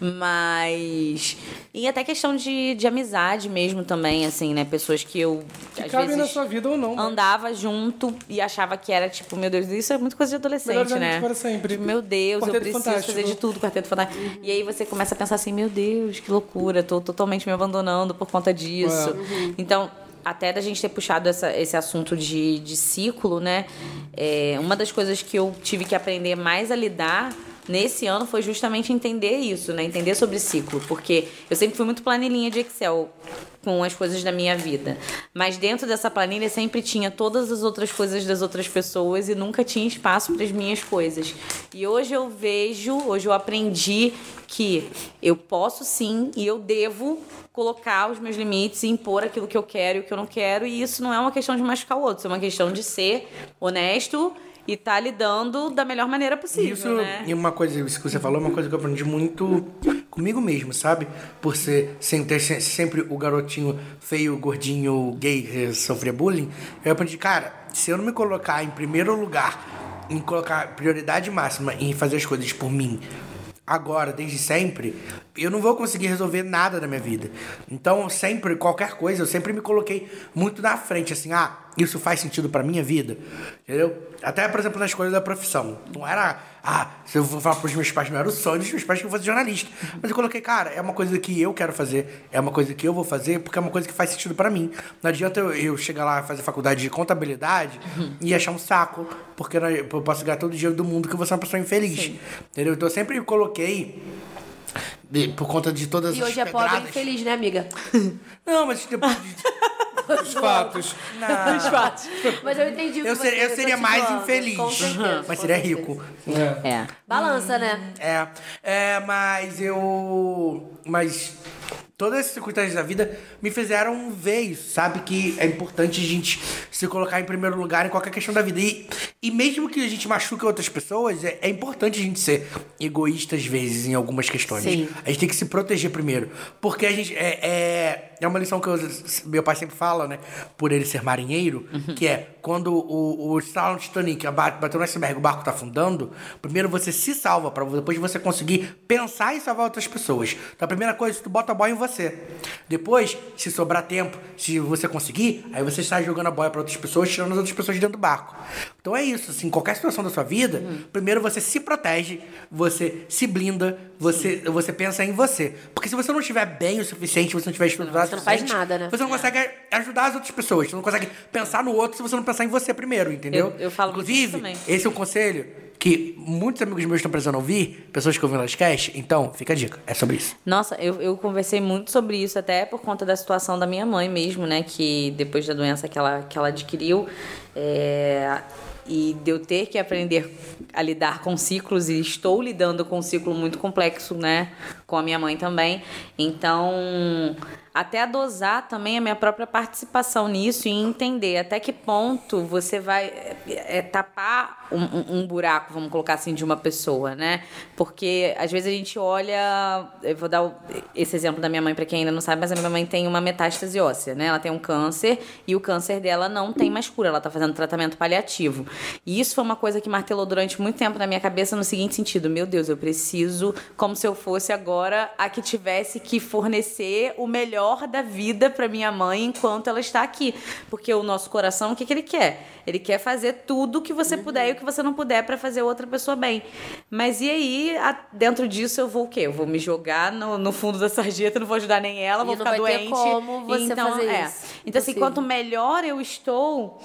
Mas. E até questão de, de amizade mesmo também, assim, né? Pessoas que eu. Que às cabem vezes, na sua vida ou não. né? andava junto e achava que era tipo, meu Deus, isso é muito coisa de adolescente, né? para sempre. Tipo, meu Deus, eu Quarteto preciso Fantástico. fazer de tudo, Quarteto Fantástico. E aí você começa a pensar assim, meu Deus, que loucura, tô totalmente me abandonando por conta disso. É. Então, até da gente ter puxado essa, esse assunto de, de ciclo, né? É, uma das coisas que eu tive que aprender mais a lidar nesse ano foi justamente entender isso, né? Entender sobre ciclo. Porque eu sempre fui muito planilhinha de Excel com as coisas da minha vida. Mas dentro dessa planilha sempre tinha todas as outras coisas das outras pessoas e nunca tinha espaço para as minhas coisas. E hoje eu vejo, hoje eu aprendi que eu posso sim e eu devo colocar os meus limites e impor aquilo que eu quero e o que eu não quero. E isso não é uma questão de machucar o outro, é uma questão de ser honesto e tá lidando da melhor maneira possível, Isso, né? e uma coisa, isso que você falou, é uma coisa que eu aprendi muito comigo mesmo, sabe? Por ser sem ter se- sempre o garotinho feio, gordinho, gay que sofria bullying, eu aprendi, cara, se eu não me colocar em primeiro lugar, em colocar prioridade máxima em fazer as coisas por mim, agora, desde sempre, eu não vou conseguir resolver nada da minha vida. Então, sempre, qualquer coisa, eu sempre me coloquei muito na frente, assim, ah, isso faz sentido pra minha vida, entendeu? Até, por exemplo, nas coisas da profissão. Não era, ah, se eu vou falar pros meus pais, não era o sonho dos meus pais que eu fosse jornalista. Mas eu coloquei, cara, é uma coisa que eu quero fazer, é uma coisa que eu vou fazer, porque é uma coisa que faz sentido pra mim. Não adianta eu, eu chegar lá e fazer faculdade de contabilidade e achar um saco, porque eu posso ganhar todo o dinheiro do mundo que eu vou ser uma pessoa infeliz. Entendeu? Então eu sempre coloquei. por conta de todas E as hoje é pobre e infeliz, né, amiga? Não, mas tipo, Os fatos. não. Mas eu entendi o que Eu, você ser- eu seria mais infeliz. Com certeza, mas com seria certeza. rico. É. É. Balança, né? É, é, mas eu. Mas todas essas circunstâncias da vida me fizeram ver isso, sabe? Que é importante a gente se colocar em primeiro lugar em qualquer questão da vida. E, e mesmo que a gente machuque outras pessoas, é, é importante a gente ser egoísta às vezes em algumas questões. Sim. A gente tem que se proteger primeiro. Porque a gente. É, é, é uma lição que eu- meu pai sempre fala, né? Por ele ser marinheiro, que é quando o, o no Titanic, bate- bateu no iceberg, o barco tá afundando, primeiro você se salva, para depois você conseguir pensar em salvar outras pessoas. Então a primeira coisa, tu bota a boia em você. Depois, se sobrar tempo, se você conseguir, aí você sai jogando a boia para outras pessoas, tirando as outras pessoas de dentro do barco. Então é isso, assim, qualquer situação da sua vida, primeiro você se protege, você se blinda, você, você pensa em você. Porque se você não estiver bem o suficiente, você não estiver estruturado Você não faz nada, né? Você não consegue ajudar as outras pessoas, você não consegue pensar no outro se você não pensar em você primeiro, entendeu? Eu- eu falo muito Inclusive, isso esse é um conselho que muitos amigos meus estão precisando ouvir, pessoas que ouvem o Lastcast, então fica a dica, é sobre isso. Nossa, eu, eu conversei muito sobre isso, até por conta da situação da minha mãe mesmo, né? Que depois da doença que ela, que ela adquiriu, é, e de eu ter que aprender a lidar com ciclos, e estou lidando com um ciclo muito complexo, né? Com a minha mãe também. Então, até dosar também a minha própria participação nisso e entender até que ponto você vai é, é, tapar um, um- buraco, vamos colocar assim, de uma pessoa, né? Porque às vezes a gente olha. Eu vou dar esse exemplo da minha mãe para quem ainda não sabe, mas a minha mãe tem uma metástase óssea, né? Ela tem um câncer e o câncer dela não tem mais cura, ela tá fazendo tratamento paliativo. E isso foi uma coisa que martelou durante muito tempo na minha cabeça no seguinte sentido: meu Deus, eu preciso, como se eu fosse agora a que tivesse que fornecer o melhor da vida para minha mãe enquanto ela está aqui. Porque o nosso coração, o que, que ele quer? Ele quer fazer tudo que você puder e o que você não puder para fazer outra pessoa bem. Mas e aí, dentro disso, eu vou o quê? Eu vou me jogar no, no fundo da sarjeta, não vou ajudar nem ela, E vou ficar vai ter doente. como você então, fazer é. isso. Então, assim, quanto melhor eu estou,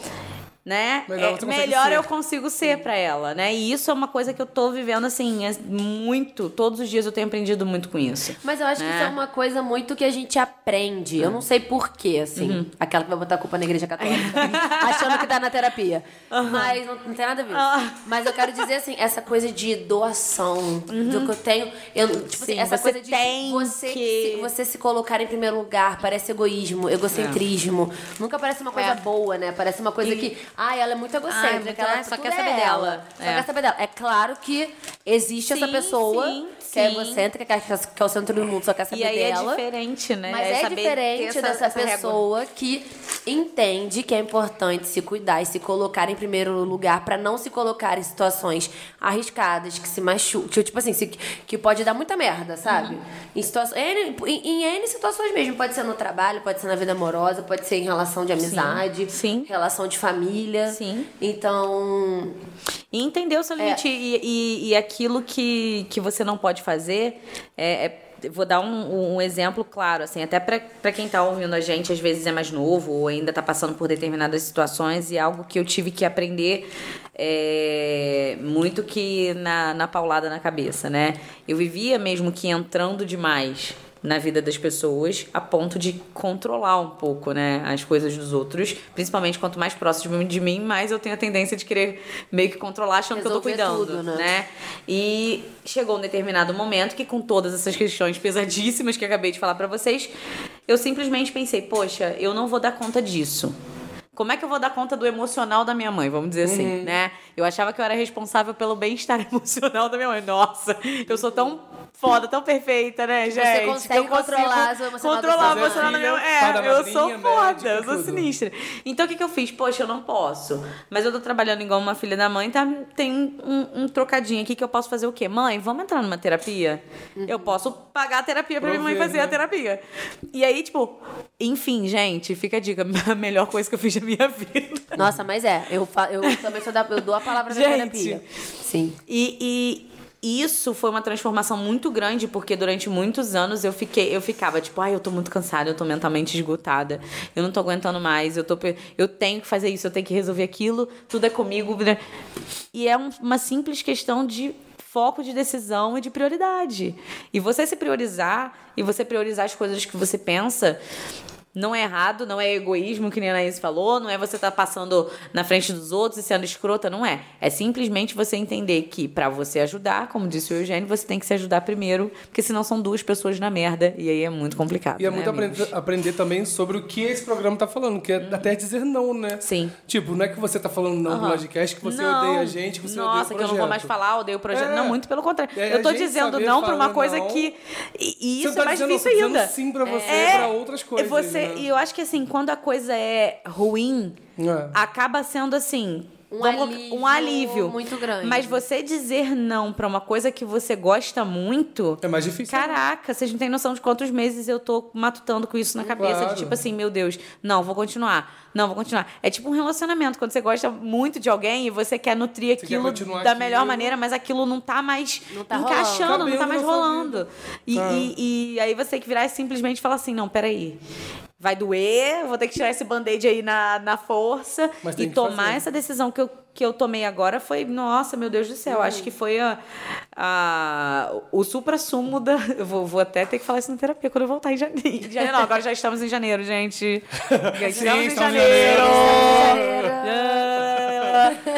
né? Melhor é, melhor ser. eu consigo ser pra ela, né? E isso é uma coisa que eu tô vivendo, assim, é muito. Todos os dias eu tenho aprendido muito com isso. Mas eu acho que né? isso é uma coisa muito que a gente aprende. Eu não sei porquê, assim. Uhum. Aquela que vai botar a culpa na igreja católica. achando que tá na terapia. Mas não, não tem nada a ver. Ah. Mas eu quero dizer, assim, essa coisa de doação. Do que eu tenho. Eu, tipo assim, Uhum. Sim, essa você coisa de tem você, que- se, você se colocar em primeiro lugar. Parece egoísmo, egocentrismo. Nunca parece uma coisa É. boa, né? Parece uma coisa que. Ai, ela é muito egocêntrica. muito- ela só tudo quer é saber ela. dela. Só É. quer saber dela. É claro que existe essa Sim, pessoa sim, que é sim. egocêntra, que é, que é o centro do mundo, só quer saber E aí dela. é diferente, né? Mas é, ter diferente essa- dessa essa pessoa que entende que é importante se cuidar e se colocar em primeiro lugar pra não se colocar em situações arriscadas, que se machucam. Tipo assim, se- que pode dar muita merda, sabe? Uhum. Em, situações, em, em, em N situações mesmo. Pode ser no trabalho, pode ser na vida amorosa, pode ser em relação de amizade, sim. relação de família. Sim. Então. E entender o seu limite. E, e, e aquilo que, que você não pode fazer é. é- vou dar um, um exemplo claro, assim, até para quem tá ouvindo a gente, às vezes é mais novo ou ainda tá passando por determinadas situações, e é algo que eu tive que aprender é, muito que na, na paulada na cabeça, né? Eu vivia mesmo que entrando demais na vida das pessoas a ponto de controlar um pouco, né, as coisas dos outros, principalmente quanto mais próximo de mim, mais eu tenho a tendência de querer meio que controlar achando que eu tô Resolver cuidando, tudo, né? né? E chegou um determinado momento que com todas essas questões pesadíssimas que acabei de falar pra vocês, eu simplesmente pensei, poxa, eu não vou dar conta disso. Como é que eu vou dar conta do emocional da minha mãe, vamos dizer assim, né? Eu achava que eu era responsável pelo bem-estar emocional da minha mãe. Nossa, eu sou tão foda, tão perfeita, né, Você gente? consegue que eu controlar o emocional controlar da o emocional da minha mãe. É, eu sou foda, eu sou sinistra. Então o que, que eu fiz? Poxa, eu não posso. Mas eu tô trabalhando igual uma filha da mãe, tá? Tem um, um- um trocadinho aqui que eu posso fazer o quê? Mãe, vamos entrar numa terapia? Eu posso pagar a terapia pra minha mãe fazer a né? terapia. E aí, tipo, enfim, gente, fica a dica. A melhor coisa que eu fiz na minha vida. Nossa, mas é. Eu, eu também sou da, eu dou a palavra da Gente. terapia. Sim. E, e isso foi uma transformação muito grande, porque durante muitos anos eu fiquei, eu ficava tipo, ai, eu tô muito cansada, eu tô mentalmente esgotada, eu não tô aguentando mais, eu tô eu tenho que fazer isso, eu tenho que resolver aquilo, tudo é comigo. E é um- uma simples questão de foco de decisão e de prioridade. E você se priorizar e você priorizar as coisas que você pensa, Não é errado, não é egoísmo, que nem a Anaís falou, não é você estar passando na frente dos outros e sendo escrota, não é. É simplesmente você entender que pra você ajudar, como disse o Eugênio, você tem que se ajudar primeiro, porque senão são duas pessoas na merda e aí é muito complicado. E é né, muito aprender, aprender também sobre o que esse programa tá falando, que é até dizer não, né? Sim. Tipo, não é que você tá falando não do Aham. Lodcast, que você Não. odeia a gente, que você Nossa, odeia o que eu projeto. não vou mais falar, odeio o projeto. É. Não, muito pelo contrário. É, eu tô dizendo não pra uma coisa não. que. E, e isso tá é mais dizendo, difícil eu tô dizendo ainda. sim pra você, É, pra outras coisas, E você, né? E eu acho que assim, quando a coisa é ruim, É. acaba sendo assim. Um vamos- alívio um alívio muito grande. Mas você dizer não pra uma coisa que você gosta muito. É mais difícil. Caraca, vocês não têm noção de quantos meses eu tô matutando com isso na cabeça. Claro. De tipo assim, meu Deus, não, vou continuar. Não, vou continuar. É tipo um relacionamento, quando você gosta muito de alguém e você quer nutrir Você quer aquilo continuar da aquilo. melhor maneira, mas aquilo não tá mais Não tá encaixando, rolando. não tá mais rolando. E, Ah. e- e aí você tem que virar e simplesmente falar assim: não, peraí. Vai doer, vou ter que tirar esse band-aid aí na, na força. E tomar fazer. essa decisão que eu, que eu tomei agora foi, nossa, meu Deus do céu. Acho que foi a, a- o supra-sumo da. Eu vou, vou até ter que falar isso na terapia quando eu voltar em janeiro. Em janeiro não, agora já estamos em janeiro, gente. Já estamos em estamos em janeiro.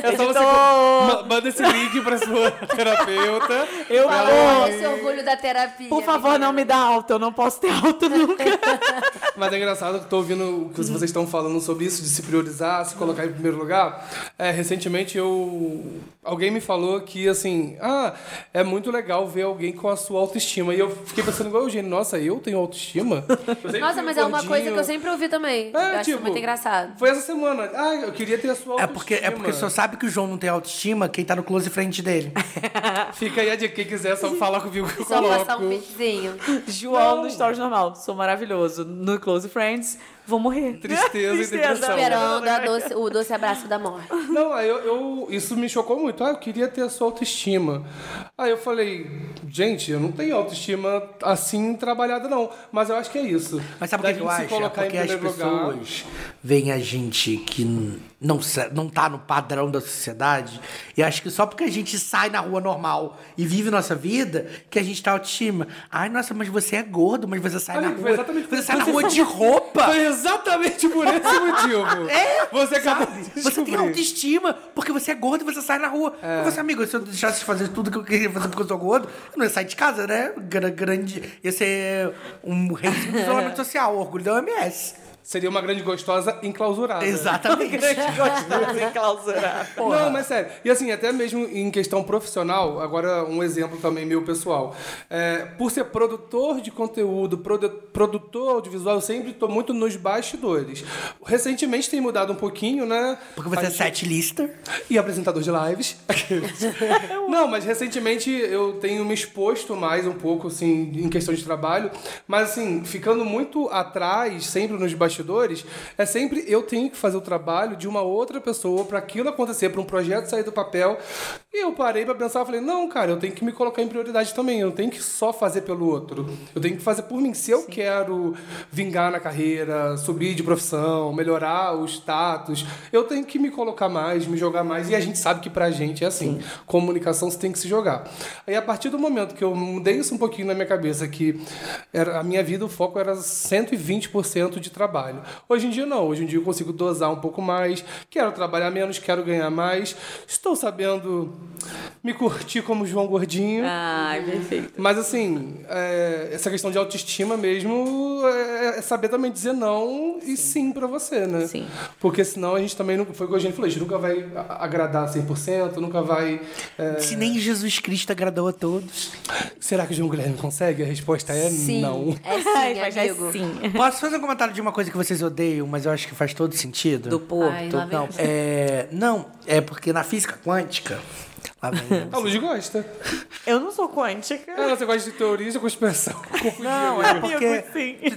É só você ma- manda esse link pra sua terapeuta. Eu pra vou. ela- Esse orgulho da terapia. Por favor, não me dá alta. Eu não posso ter alta nunca. Mas é engraçado que eu tô ouvindo o que vocês estão falando sobre isso, de se priorizar, se colocar em primeiro lugar. É, recentemente eu. Alguém me falou que assim, ah, é muito legal ver alguém com a sua autoestima. E eu fiquei pensando igual o Eugênio, nossa, eu tenho autoestima? Eu sempre Nossa, fui mas é uma gordinho. coisa que eu sempre ouvi também. É, eu acho tipo, muito engraçado. Foi essa semana. Ah, eu queria ter a sua É autoestima. porque, é porque só sabe que o João não tem autoestima quem tá no close frente dele. Fica aí a dica, quem quiser só falar comigo que eu Só coloco. passar um pitzinho. João Não. no Stories normal. Sou maravilhoso. No Close Friends, vou morrer. Tristeza e depressão. Esperando a doce- o doce abraço da morte. Não, aí eu, eu- isso me chocou muito. Ah, eu queria ter a sua autoestima. Aí eu falei, gente, eu não tenho autoestima assim trabalhada, não. Mas eu acho que é isso. Mas sabe o que, eu acho? É porque as pessoas veem a gente que não, não tá no padrão da sociedade e acho que só porque a gente sai na rua normal e vive nossa vida que a gente tá autoestima. Ai, nossa, mas você é gordo, mas você sai Olha, na rua. Você sai na rua de roupa. Exatamente por esse motivo. É, Você acabou de Você tem autoestima porque você é gordo e você sai na rua. É. Você, amigo, se eu deixasse de fazer tudo que eu queria fazer porque eu sou gordo, eu não ia sair de casa, né? Gra- Grande. Ia ser um rei do isolamento social, orgulho da OMS. Seria uma grande gostosa enclausurada. Exatamente. Não, mas sério. E assim, até mesmo em questão profissional, agora um exemplo também meu pessoal. É, por ser produtor de conteúdo, produ- produtor audiovisual, eu sempre estou muito nos bastidores. Recentemente tem mudado um pouquinho, né? Porque você A é gente- set lister. e apresentador de lives. Não, mas recentemente eu tenho me exposto mais um pouco, assim, em questão de trabalho. Mas, assim, ficando muito atrás, sempre nos bastidores, é sempre eu tenho que fazer o trabalho de uma outra pessoa para aquilo acontecer, para um projeto sair do papel. E eu parei para pensar, falei, não, cara, eu tenho que me colocar em prioridade também. Eu não tenho que só fazer pelo outro. Eu tenho que fazer por mim. Se eu quero vingar na carreira, subir de profissão, melhorar o status, eu tenho que me colocar mais, me jogar mais. E a gente sabe que pra gente é assim. Comunicação você tem que se jogar. Aí a partir do momento que eu mudei isso um pouquinho na minha cabeça, que era, a minha vida, o foco era 120% de trabalho. Hoje em dia não. Hoje em dia eu consigo dosar um pouco mais. Quero trabalhar menos, quero ganhar mais. Estou sabendo me curtir como João Gordinho. Ai, perfeito. Mas assim, é, essa questão de autoestima mesmo é, é saber também dizer não e sim pra você, né? Sim. Porque senão a gente também, não- foi o que a gente falou, a gente nunca vai agradar 100%, nunca vai... é, Se nem Jesus Cristo agradou a todos. será que o João Guilherme consegue? A resposta é Sim. não. É sim, é amigo. sim. Posso fazer um comentário de uma coisa que vocês odeiam, mas eu acho que faz todo sentido? Do Porto. Ai, Não, é, não, é porque na física quântica. Vem, A Luz gosta. Eu não sou quântica. Ah, você gosta de teoria de conspiração. Não, é porque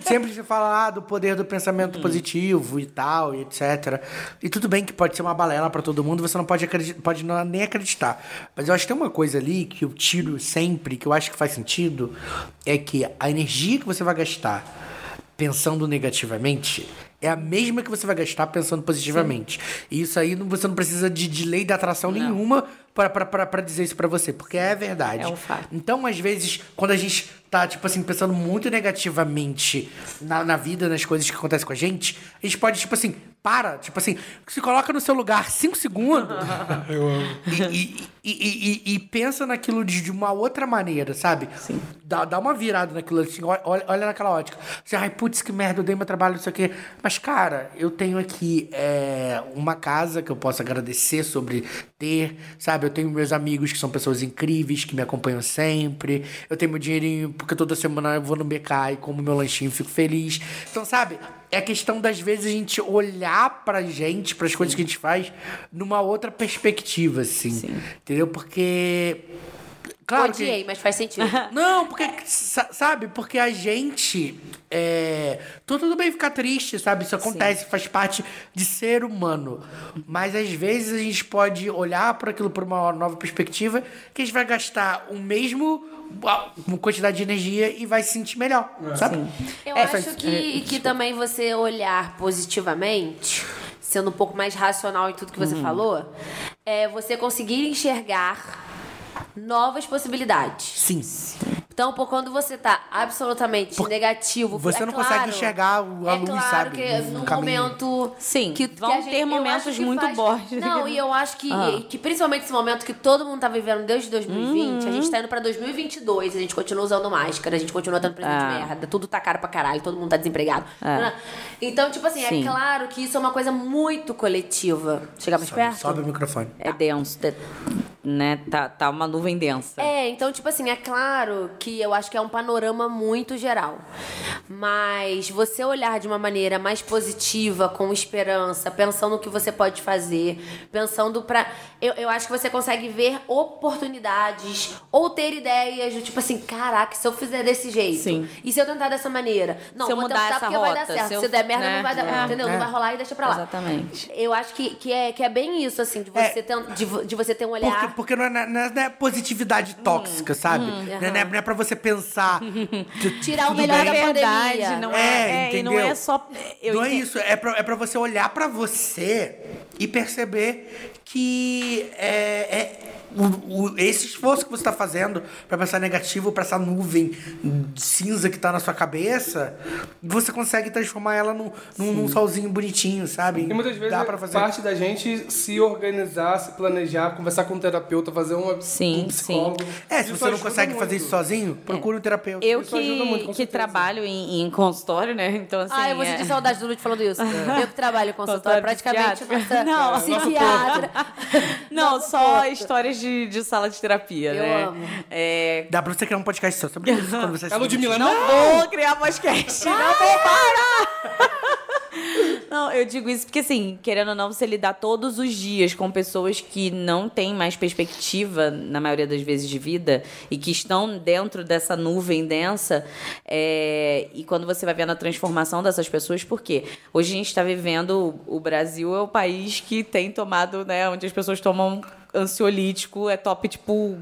sempre se fala ah, do poder do pensamento positivo e tal, e etc. E tudo bem que pode ser uma balela pra todo mundo, você não pode, acreditar, pode não, nem acreditar. Mas eu acho que tem uma coisa ali que eu tiro sempre, que eu acho que faz sentido, é que a energia que você vai gastar pensando negativamente é a mesma que você vai gastar pensando positivamente. E isso aí não- você não precisa de, de lei da atração nenhuma pra, pra, pra, pra dizer isso pra você, porque é verdade. É um fato. Então, às vezes, quando a gente tá, tipo assim, pensando muito negativamente na, na vida, nas coisas que acontecem com a gente, a gente pode, tipo assim, para, tipo assim, se coloca no seu lugar cinco segundos e, e, e, e- e pensa naquilo de, de uma outra maneira, sabe? Sim. Dá, dá uma virada naquilo, assim, olha, olha naquela ótica. Você, ai, putz, que merda, eu dei meu trabalho, não sei o quê. Mas, cara, eu tenho aqui é, uma casa que eu posso agradecer sobre ter, sabe? Eu tenho meus amigos que são pessoas incríveis, que me acompanham sempre. Eu tenho meu dinheirinho, porque toda semana eu vou no BK e como meu lanchinho, fico feliz. Então, sabe? É a questão das vezes a gente olhar pra gente, pras coisas que a gente faz, numa outra perspectiva, assim. Entendeu? Porque. Claro que- Odiei, mas faz sentido. não, porque, sa- sabe, porque a gente. É, tô tudo bem ficar triste, sabe? Isso acontece, faz parte de ser humano. Mas às vezes a gente pode olhar para aquilo por uma nova perspectiva, que a gente vai gastar o mesmo. uma quantidade de energia e vai se sentir melhor, sabe? Eu É, acho faz- que, que também você olhar positivamente, sendo um pouco mais racional em tudo que Uhum. você falou, é você conseguir enxergar novas possibilidades. Sim. Então, pô, quando você tá absolutamente negativo, você é não claro- consegue enxergar o- a é luz, claro sabe, que no num caminho. momento Sim, que, vão que a gente- ter momentos muito faz- bons. Não, e eu acho que, Ah. que principalmente esse momento que todo mundo tá vivendo desde 2020, a Uhum. gente tá indo pra 2022, a gente continua usando máscara, a gente continua tendo presente de Ah. merda, tudo tá caro pra caralho, todo mundo tá desempregado. É. Então, tipo assim, Sim. é claro que isso é uma coisa muito coletiva. Chegar mais perto? Sobe o microfone. É denso, é- né? Tá, tá uma nuvem densa. É, então, tipo assim, é claro que eu acho que é um panorama muito geral. Mas você olhar de uma maneira mais positiva, com esperança, pensando no que você pode fazer, pensando pra. Eu, eu acho que você consegue ver oportunidades ou ter ideias do tipo assim, caraca, se eu fizer desse jeito. Sim. E se eu tentar dessa maneira? Não, Se eu vou mudar tentar essa porque vai dar rota, certo. se eu- Se, der merda, né? não vai dar. É, entendeu? é. Não vai rolar e deixa pra lá. Exatamente. Eu acho que, que, é, que é bem isso, assim, de você, ter, de, de você ter um olhar. Porque, porque não, é, não é- não é positividade tóxica, sabe? não, é, não é- não é pra você pensar. Tirar o melhor bem. da verdade, pandemia. não É, é, é, e não é só. Eu não é isso, é pra, é pra você olhar pra você e perceber que é, é o- o- esse esforço que você tá fazendo pra pensar negativo, pra essa nuvem cinza que tá na sua cabeça, você consegue transformar ela num, num, num solzinho bonitinho, sabe? E muitas vezes Dá pra fazer. parte da gente se organizar, se planejar, conversar com um terapeuta, fazer uma, Sim, um psicólogo. É, se Isso você não consegue muito. fazer isso sozinho, procure um terapeuta. Eu Isso ajuda muito, que, que trabalho em, em consultório, né? Então, assim. Ah, eu vou é- sentir saudade do Lute falando isso. Eu que trabalho em consultório, Consultório praticamente psiquiátrico. nossa Não. psiquiatra. Não, Nosso só histórias de, de sala de terapia, Eu né? amo. É, Dá pra você criar um podcast só sobre isso quando você É Ludmilla, não não! vou criar podcast. Não vou parar. Não, eu digo isso porque, assim, querendo ou não, você lidar todos os dias com pessoas que não têm mais perspectiva, na maioria das vezes, de vida, e que estão dentro dessa nuvem densa, é, e quando você vai vendo a transformação dessas pessoas, por quê? Hoje a gente está vivendo, o Brasil é o país que tem tomado, né, onde as pessoas tomam ansiolítico, é top, tipo,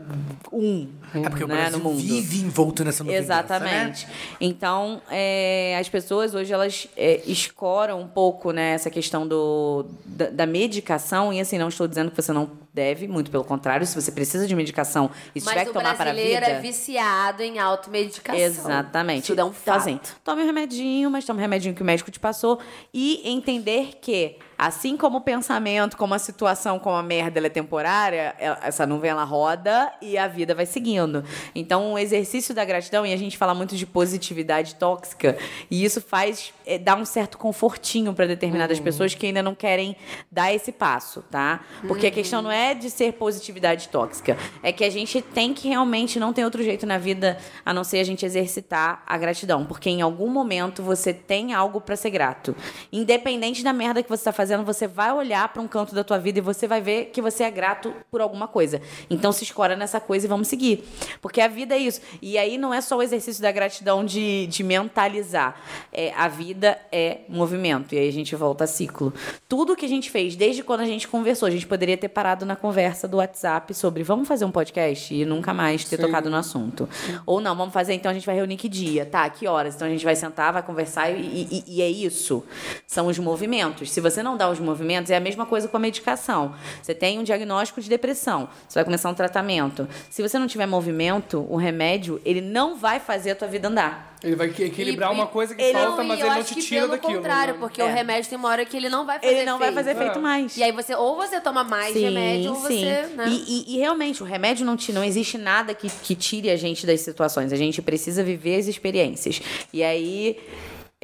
um, É porque o né, Brasil no mundo. vive envolto nessa densa, né? Exatamente. Então, é, as pessoas hoje elas é, escoram um pouco né, essa questão do, da, da medicação. E assim, não estou dizendo que você não deve, muito pelo contrário, se você precisa de medicação e se tiver que o tomar para a brasileiro vida. é viciado em automedicação. Exatamente. Isso é um Então, fato. assim, tome um remedinho, mas tome um remedinho que o médico te passou. E entender que, assim como o pensamento, como a situação, como a merda ela é temporária, ela- essa nuvem ela roda e a vida vai seguindo. Então, o exercício da gratidão, e a gente fala muito de positividade tóxica, e isso faz é, dar um certo confortinho para determinadas Uhum. pessoas que ainda não querem dar esse passo, tá? Porque a questão não é de ser positividade tóxica, é que a gente tem que realmente não tem outro jeito na vida a não ser a gente exercitar a gratidão, porque em algum momento você tem algo para ser grato. Independente da merda que você tá fazendo, você vai olhar para um canto da tua vida e você vai ver que você é grato por alguma coisa. Então se escora nessa coisa e vamos seguir. Porque a vida é isso. E aí não é só o exercício da gratidão de, de mentalizar. É, a vida é movimento. E aí a gente volta a ciclo. Tudo que a gente fez, desde quando a gente conversou, a gente poderia ter parado na conversa do WhatsApp sobre vamos fazer um podcast e nunca mais ter tocado no assunto. Ou não, vamos fazer, então a gente vai reunir que dia, tá? Que horas? Então a gente vai sentar, vai conversar e, e- e é isso. São os movimentos. Se você não dá os movimentos, é a mesma coisa com a medicação. Você tem um diagnóstico de depressão, você vai começar um tratamento. Se você não tiver movimento, o remédio, ele não vai fazer a tua vida andar. Ele vai que- equilibrar E- uma coisa que ele- falta, e mas ele não te que tira pelo daquilo. contrário, né? porque É. o remédio tem uma hora que ele não vai fazer Ele não vai efeito. fazer efeito mais. E aí você, ou você toma mais remédio, ou você, né? E, e- e realmente, o remédio não, te, não existe nada que, que tire a gente das situações. A gente precisa viver as experiências. E aí.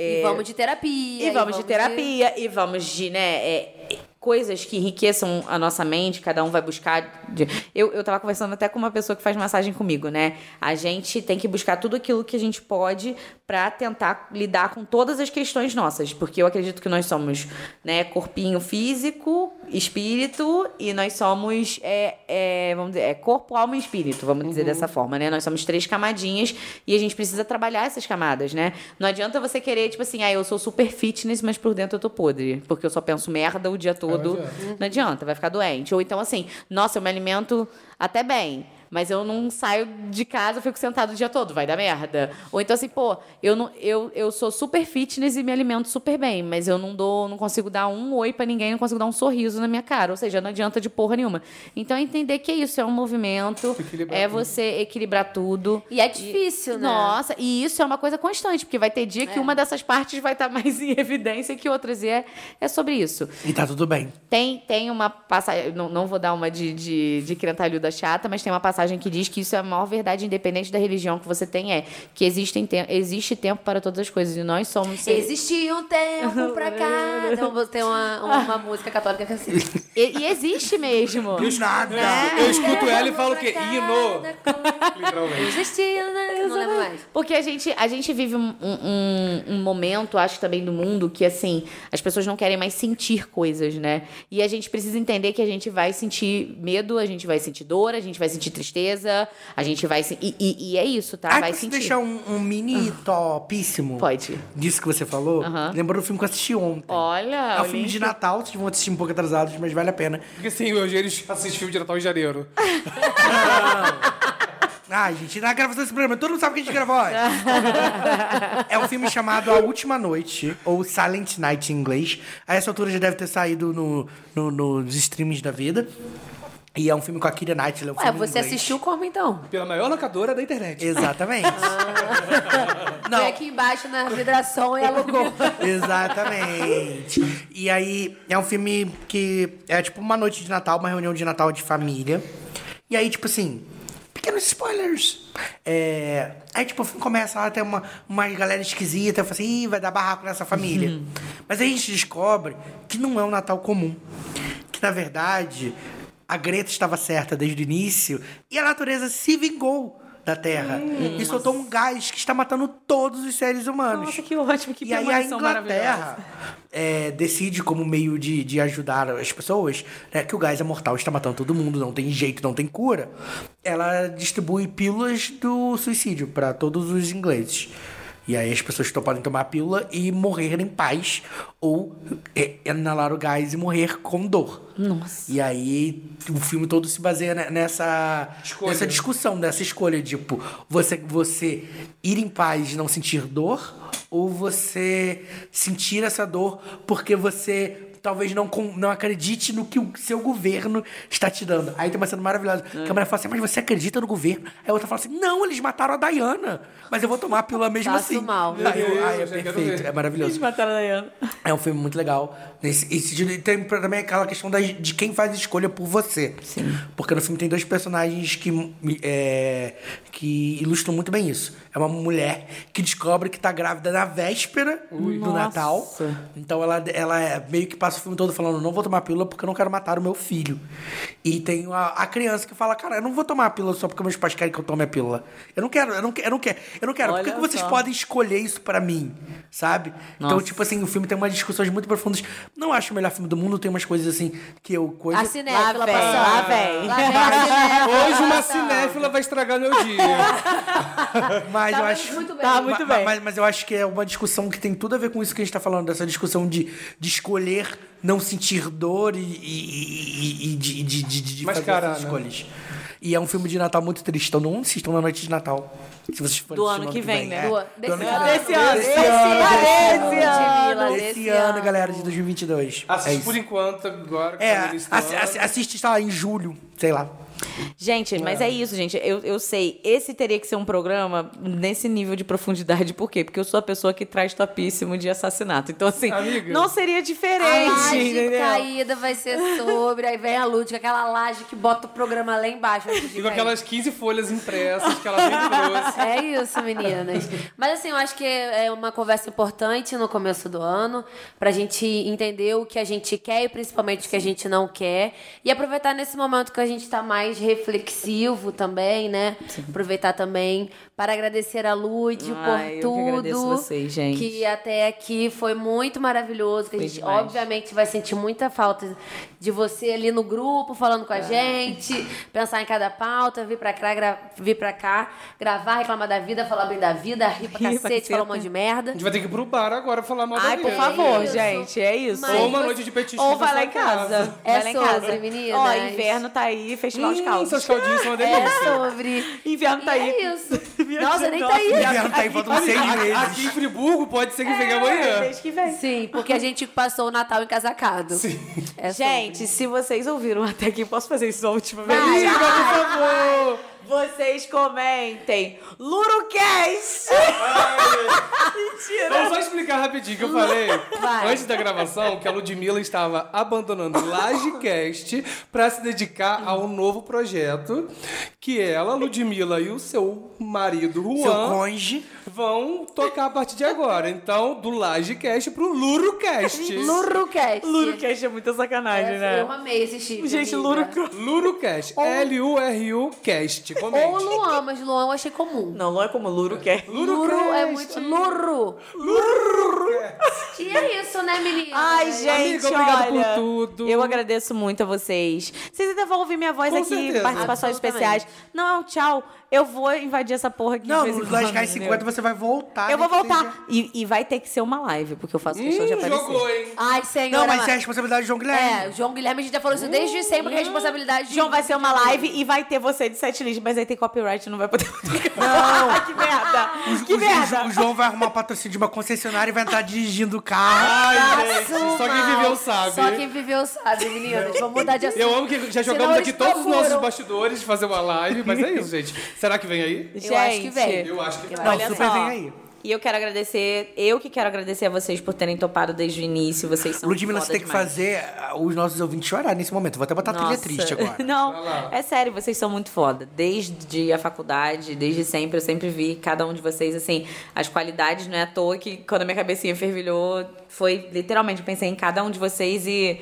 E vamos de terapia. E vamos de terapia, e vamos de, né, é, é, coisas que enriqueçam a nossa mente, cada um vai buscar. de- Eu, eu tava conversando até com uma pessoa que faz massagem comigo, né? A gente tem que buscar tudo aquilo que a gente pode pra tentar lidar com todas as questões nossas. Porque eu acredito que nós somos, né, corpinho físico, espírito, e nós somos, é, é, vamos dizer, é corpo, alma e espírito, vamos dizer dessa forma, né? Nós somos três camadinhas e a gente precisa trabalhar essas camadas, né? Não adianta você querer, tipo assim, ah, eu sou super fitness, mas por dentro eu tô podre, porque eu só penso merda o dia todo. Adianta. Não adianta, vai ficar doente. Ou então, assim, nossa, eu me alimento até bem. Mas eu não saio de casa, eu fico sentado o dia todo, vai dar merda. Ou então assim, pô, eu, não, eu, eu sou super fitness e me alimento super bem, mas eu não dou, não consigo dar um oi pra ninguém, não consigo dar um sorriso na minha cara. Ou seja, não adianta de porra nenhuma. Então entender que isso é um movimento, é tudo. você equilibrar tudo. E é difícil, né? Nossa, e isso é uma coisa constante, porque vai ter dia É. que uma dessas partes vai estar mais em evidência que outras. E é, é sobre isso. E tá tudo bem. Tem, tem uma passagem, não, não vou dar uma de, de, de crentalhuda chata, mas tem uma passagem que diz que isso é a maior verdade, independente da religião que você tem, é que existem te existe tempo para todas as coisas. E nós somos. seres- Existia um tempo pra cá. Tem uma, tem uma, uma música católica que é assim. E, e existe mesmo. Do nada. Eu escuto ela e falo o quê? Hino. Literalmente. Existia, né? Não lembro mais. Porque a gente, a gente vive um, um, um momento, acho também, do mundo que, assim, as pessoas não querem mais sentir coisas, né? E a gente precisa entender que a gente vai sentir medo, a gente vai sentir dor, a gente vai sentir tristeza, a gente vai... se- E, e, e é isso, tá? Ah, vai posso sentir. deixar um, um mini topíssimo? Pode. Disso que você falou? Aham. Lembrou do filme que eu assisti ontem. Olha, É um o filme de. Natal, vocês vão assistir um pouco atrasados, mas vale a pena. Porque sim, hoje eles assistem filme de Natal em janeiro. Ai, gente, na gravação desse programa, todo mundo sabe que a gente gravou hoje. é um filme chamado A Última Noite, ou Silent Night em inglês. A essa altura já deve ter saído no, no- nos streams da vida. E é um filme com a Kira Knightley. É um Ué, filme você inglês. assistiu como então? Pela maior locadora da internet. Exatamente. Foi aqui embaixo na vidração e alugou. Exatamente. E aí, é um filme que é tipo uma noite de Natal, uma reunião de Natal de família. E aí, tipo assim, pequenos spoilers. É, aí, tipo, o filme começa lá, tem uma, uma galera esquisita, eu falo assim, Ih, vai dar barraco nessa família. Mas aí a gente descobre que não é um Natal comum. Que, na verdade, a Greta estava certa desde o início e a natureza se vingou da Terra. e soltou um gás que está matando todos os seres humanos. Nossa, que ótimo, que E aí a. Inglaterra é, decide como meio de, de ajudar as pessoas, né, que o gás é mortal, está matando todo mundo, não tem jeito, não tem cura. Ela distribui pílulas do suicídio para todos os ingleses. E aí as pessoas podem tomar a pílula e morrer em paz ou é, inalar o gás e morrer com dor. Nossa. E aí o filme todo se baseia ne- nessa, Escolha. nessa discussão, dessa escolha, tipo, você, você ir em paz e não sentir dor, ou você sentir essa dor porque você talvez não, com- não acredite no que o seu governo está te dando. Aí tem uma cena maravilhosa. Que a mulher fala assim, mas você acredita no governo? Aí a outra fala assim, não, eles mataram a Diana. Mas eu vou tomar a pílula mesmo Faço assim. mal. Aí, eu- Meu aí é perfeito, é maravilhoso. Eles mataram a Diana. É um filme muito legal. Nesse, esse sentido, e tem também aquela questão da- de quem faz escolha por você. Sim. Porque no filme tem dois personagens que, é, que ilustram muito bem isso. É uma mulher que descobre que tá grávida na véspera do Nossa. Natal. Então ela, ela é- meio que passa o filme todo falando: não vou tomar pílula porque eu não quero matar o meu filho. E tem a, a criança que fala: cara, eu não vou tomar a pílula só porque meus pais querem que eu tome a pílula. Eu não quero, eu não, quero- eu não quero. Eu não quero. Por que, que vocês podem escolher isso pra mim? Sabe? Então, Nossa. tipo assim, o filme tem umas discussões muito profundas. Não acho o melhor filme do mundo, tem umas coisas assim que eu. Coisa... A cinéfila Lá passando. lá vem. Lá vem Hoje uma cinéfila vai estragar meu dia. Mas Tá eu acho. muito bem. Tá muito bem. Mas, mas eu acho que é uma discussão que tem tudo a ver com isso que a gente tá falando, dessa discussão de, de escolher não sentir dor e, e, e- e de, de, de, de fazer Mascarar, essas né? escolhas. E é um filme de Natal muito triste, então não assistam na noite de Natal. Se vocês forem Do assistir ano no que vem, né? É, Do- do desse ano que ano. vem. Desse ano. Desse Esse ano, desse ano. Desse ano, galera, de 2022. é Assiste isso. por enquanto, agora. que tá É, do assi- assiste, sei lá, em julho, sei lá. Gente, mas é isso, gente. Eu, eu sei, esse teria que ser um programa nesse nível de profundidade. Por quê? Porque eu sou a pessoa que traz topíssimo de assassinato. Então, assim, Amiga. não seria A diferente, laje entendeu? caída vai ser sobre, aí vem a com aquela laje que bota o programa lá embaixo. E com aquelas 15 folhas impressas que ela sempre trouxe. É isso, meninas. Mas assim, eu acho que é uma conversa importante no começo do ano, pra gente entender o que a gente quer e principalmente o que a gente não quer. E aproveitar nesse momento que a gente tá mais reflexivo também, né? Aproveitar também para agradecer a Lud Ai, por eu que tudo. agradeço vocês, gente. Que até aqui foi muito maravilhoso. Que a gente, demais. obviamente, vai sentir muita falta de você ali no grupo, falando É. com a gente, pensar em cada pauta, vir pra cá, gra- vir pra cá, gravar, reclamar da vida, falar bem da vida, rir pra Rir cacete, falar um monte de merda. A gente vai ter que ir pro bar agora falar mal da Ai, por vida. favor, isso. gente, é isso. Mas Ou uma noite de petisco Ou vai lá em casa. É vai lá em sobre, casa. meninas. Ó, inverno tá aí, festival Hum, calças. seus caldinhos são uma É delícia. sobre. Inverno tá aí. é isso. Nossa, nem tá aí. Inverno tá aí, faltam seis Aqui- meses. Aqui em Friburgo pode ser que venha É, amanhã. mês que vem. Sim, porque a gente passou o Natal encasacado. Sim. É. Gente, se vocês ouviram até aqui, posso fazer isso a última vez? Amiga, por favor. Vocês comentem. Lurucast! Mentira! Vamos só explicar rapidinho que eu falei Vai. antes da gravação que a Ludmilla estava abandonando o Lagecast para se dedicar a um novo projeto que ela, Ludmilla e o seu marido Seu Juan conge. vão tocar a partir de agora. Então, do Lagecast pro Lurucast. Lurucast. Lurucast é muita sacanagem, É, né? Eu amei esse chifre. Gente, amiga. Lurucast. Lurucast. Cast. Ou Comente. Luan, mas Luan eu achei comum. Não, não é como Lurucast. Luru é muito. Luru. E é isso, né, menina? Ai, gente, Amiga, obrigado por olha, tudo. Eu agradeço muito a vocês. Vocês ainda vão ouvir minha voz Com aqui, certeza. participações especiais. Não, tchau. Eu vou invadir essa porra aqui Não, de vez em no quando, Lodcast entendeu? 50 você vai voltar. Eu vou voltar. seja- E, e vai ter que ser uma live, porque eu faço questão de Hum, aparecer. jogou, hein? Ai, senhora. Não, mas ma- isso é a responsabilidade do João Guilherme. É, o João Guilherme, a gente já falou isso desde sempre, que é responsabilidade de... João vai ser uma live e vai ter você de sete list, mas aí tem copyright, não vai poder. Não! que merda! que o, merda! O, o João vai arrumar patrocínio de uma concessionária e vai entrar dirigindo o carro. Ai, gente, só quem viveu sabe. Só quem viveu sabe, meninas. Vamos mudar de assunto. Eu amo que já jogamos aqui todos os nossos bastidores de fazer uma live, mas é isso, gente. Será que vem aí? Eu acho que vem. Eu acho que Eu Não, Olha super só. vem aí. E eu quero agradecer, eu que quero agradecer a vocês por terem topado desde o início. Vocês são Ludmilla, foda você tem que demais. fazer ah, os nossos ouvintes chorar nesse momento. Vou até botar trilha Nossa. triste agora. Não, é sério, vocês são muito foda. Desde a faculdade, desde sempre, eu sempre vi cada um de vocês, assim, as qualidades, não é à toa que quando a minha cabecinha fervilhou, foi literalmente, eu pensei em cada um de vocês e.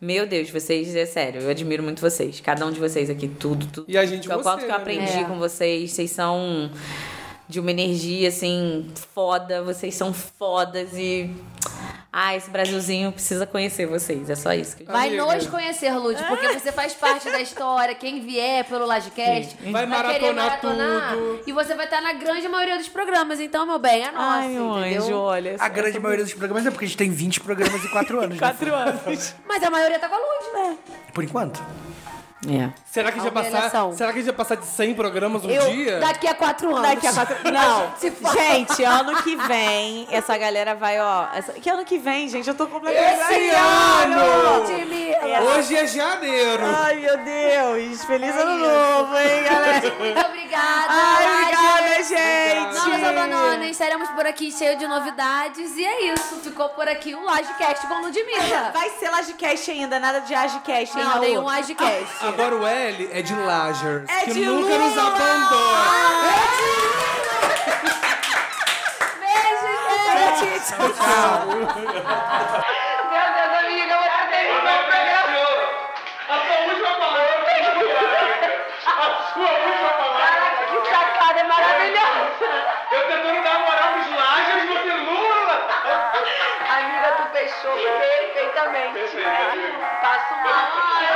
Meu Deus, vocês, é sério, eu admiro muito vocês. Cada um de vocês aqui, tudo, tudo. E a gente O você, quanto que eu né, aprendi com vocês, vocês são de uma energia, assim, foda. Vocês são fodas e. Ah, esse Brasilzinho precisa conhecer vocês. É só isso que eu Vai nos conhecer, Lud, porque você faz parte da história. Quem vier pelo Lagecast Vai querer maratonar tudo. E você vai estar na grande maioria dos programas. Então, meu bem, é nossa, Ai, meu entendeu? anjo, olha. A grande maioria dos programas é porque a gente tem 20 programas em 4 anos. né? Quatro anos. Mas a maioria tá com a Lud. Por enquanto. É. Será que, a gente vai passar, será que a gente vai passar de 100 programas um Eu, dia? daqui a quatro anos. Daqui a quatro. Não, gente, ano que vem, essa galera vai, ó. essa- Que ano que vem, gente? Eu tô completamente. Esse ano! Ludmilla. Hoje é janeiro. Ai, meu Deus. Feliz ano novo, hein, galera? Muito obrigada. Ai, obrigada, gente. Não nos abandonem, estaremos por aqui cheio de novidades. E é isso, ficou por aqui o Lagecast com Ludmilla. Vai ser Lagecast ainda, nada de Agicast, hein, Não, nenhum Lagecast. Agora o L é de Lagers, É que de nunca nos Lula! abandona. Beijo, gente. Tchau, tchau. Meu Deus, amiga, você tem A sua última palavra. A sua última palavra. Que sacada é maravilhosa. Eu tentando dar moral pros Lagers, você Lula. Amiga, tu fechou perfeitamente. Passa uma hora,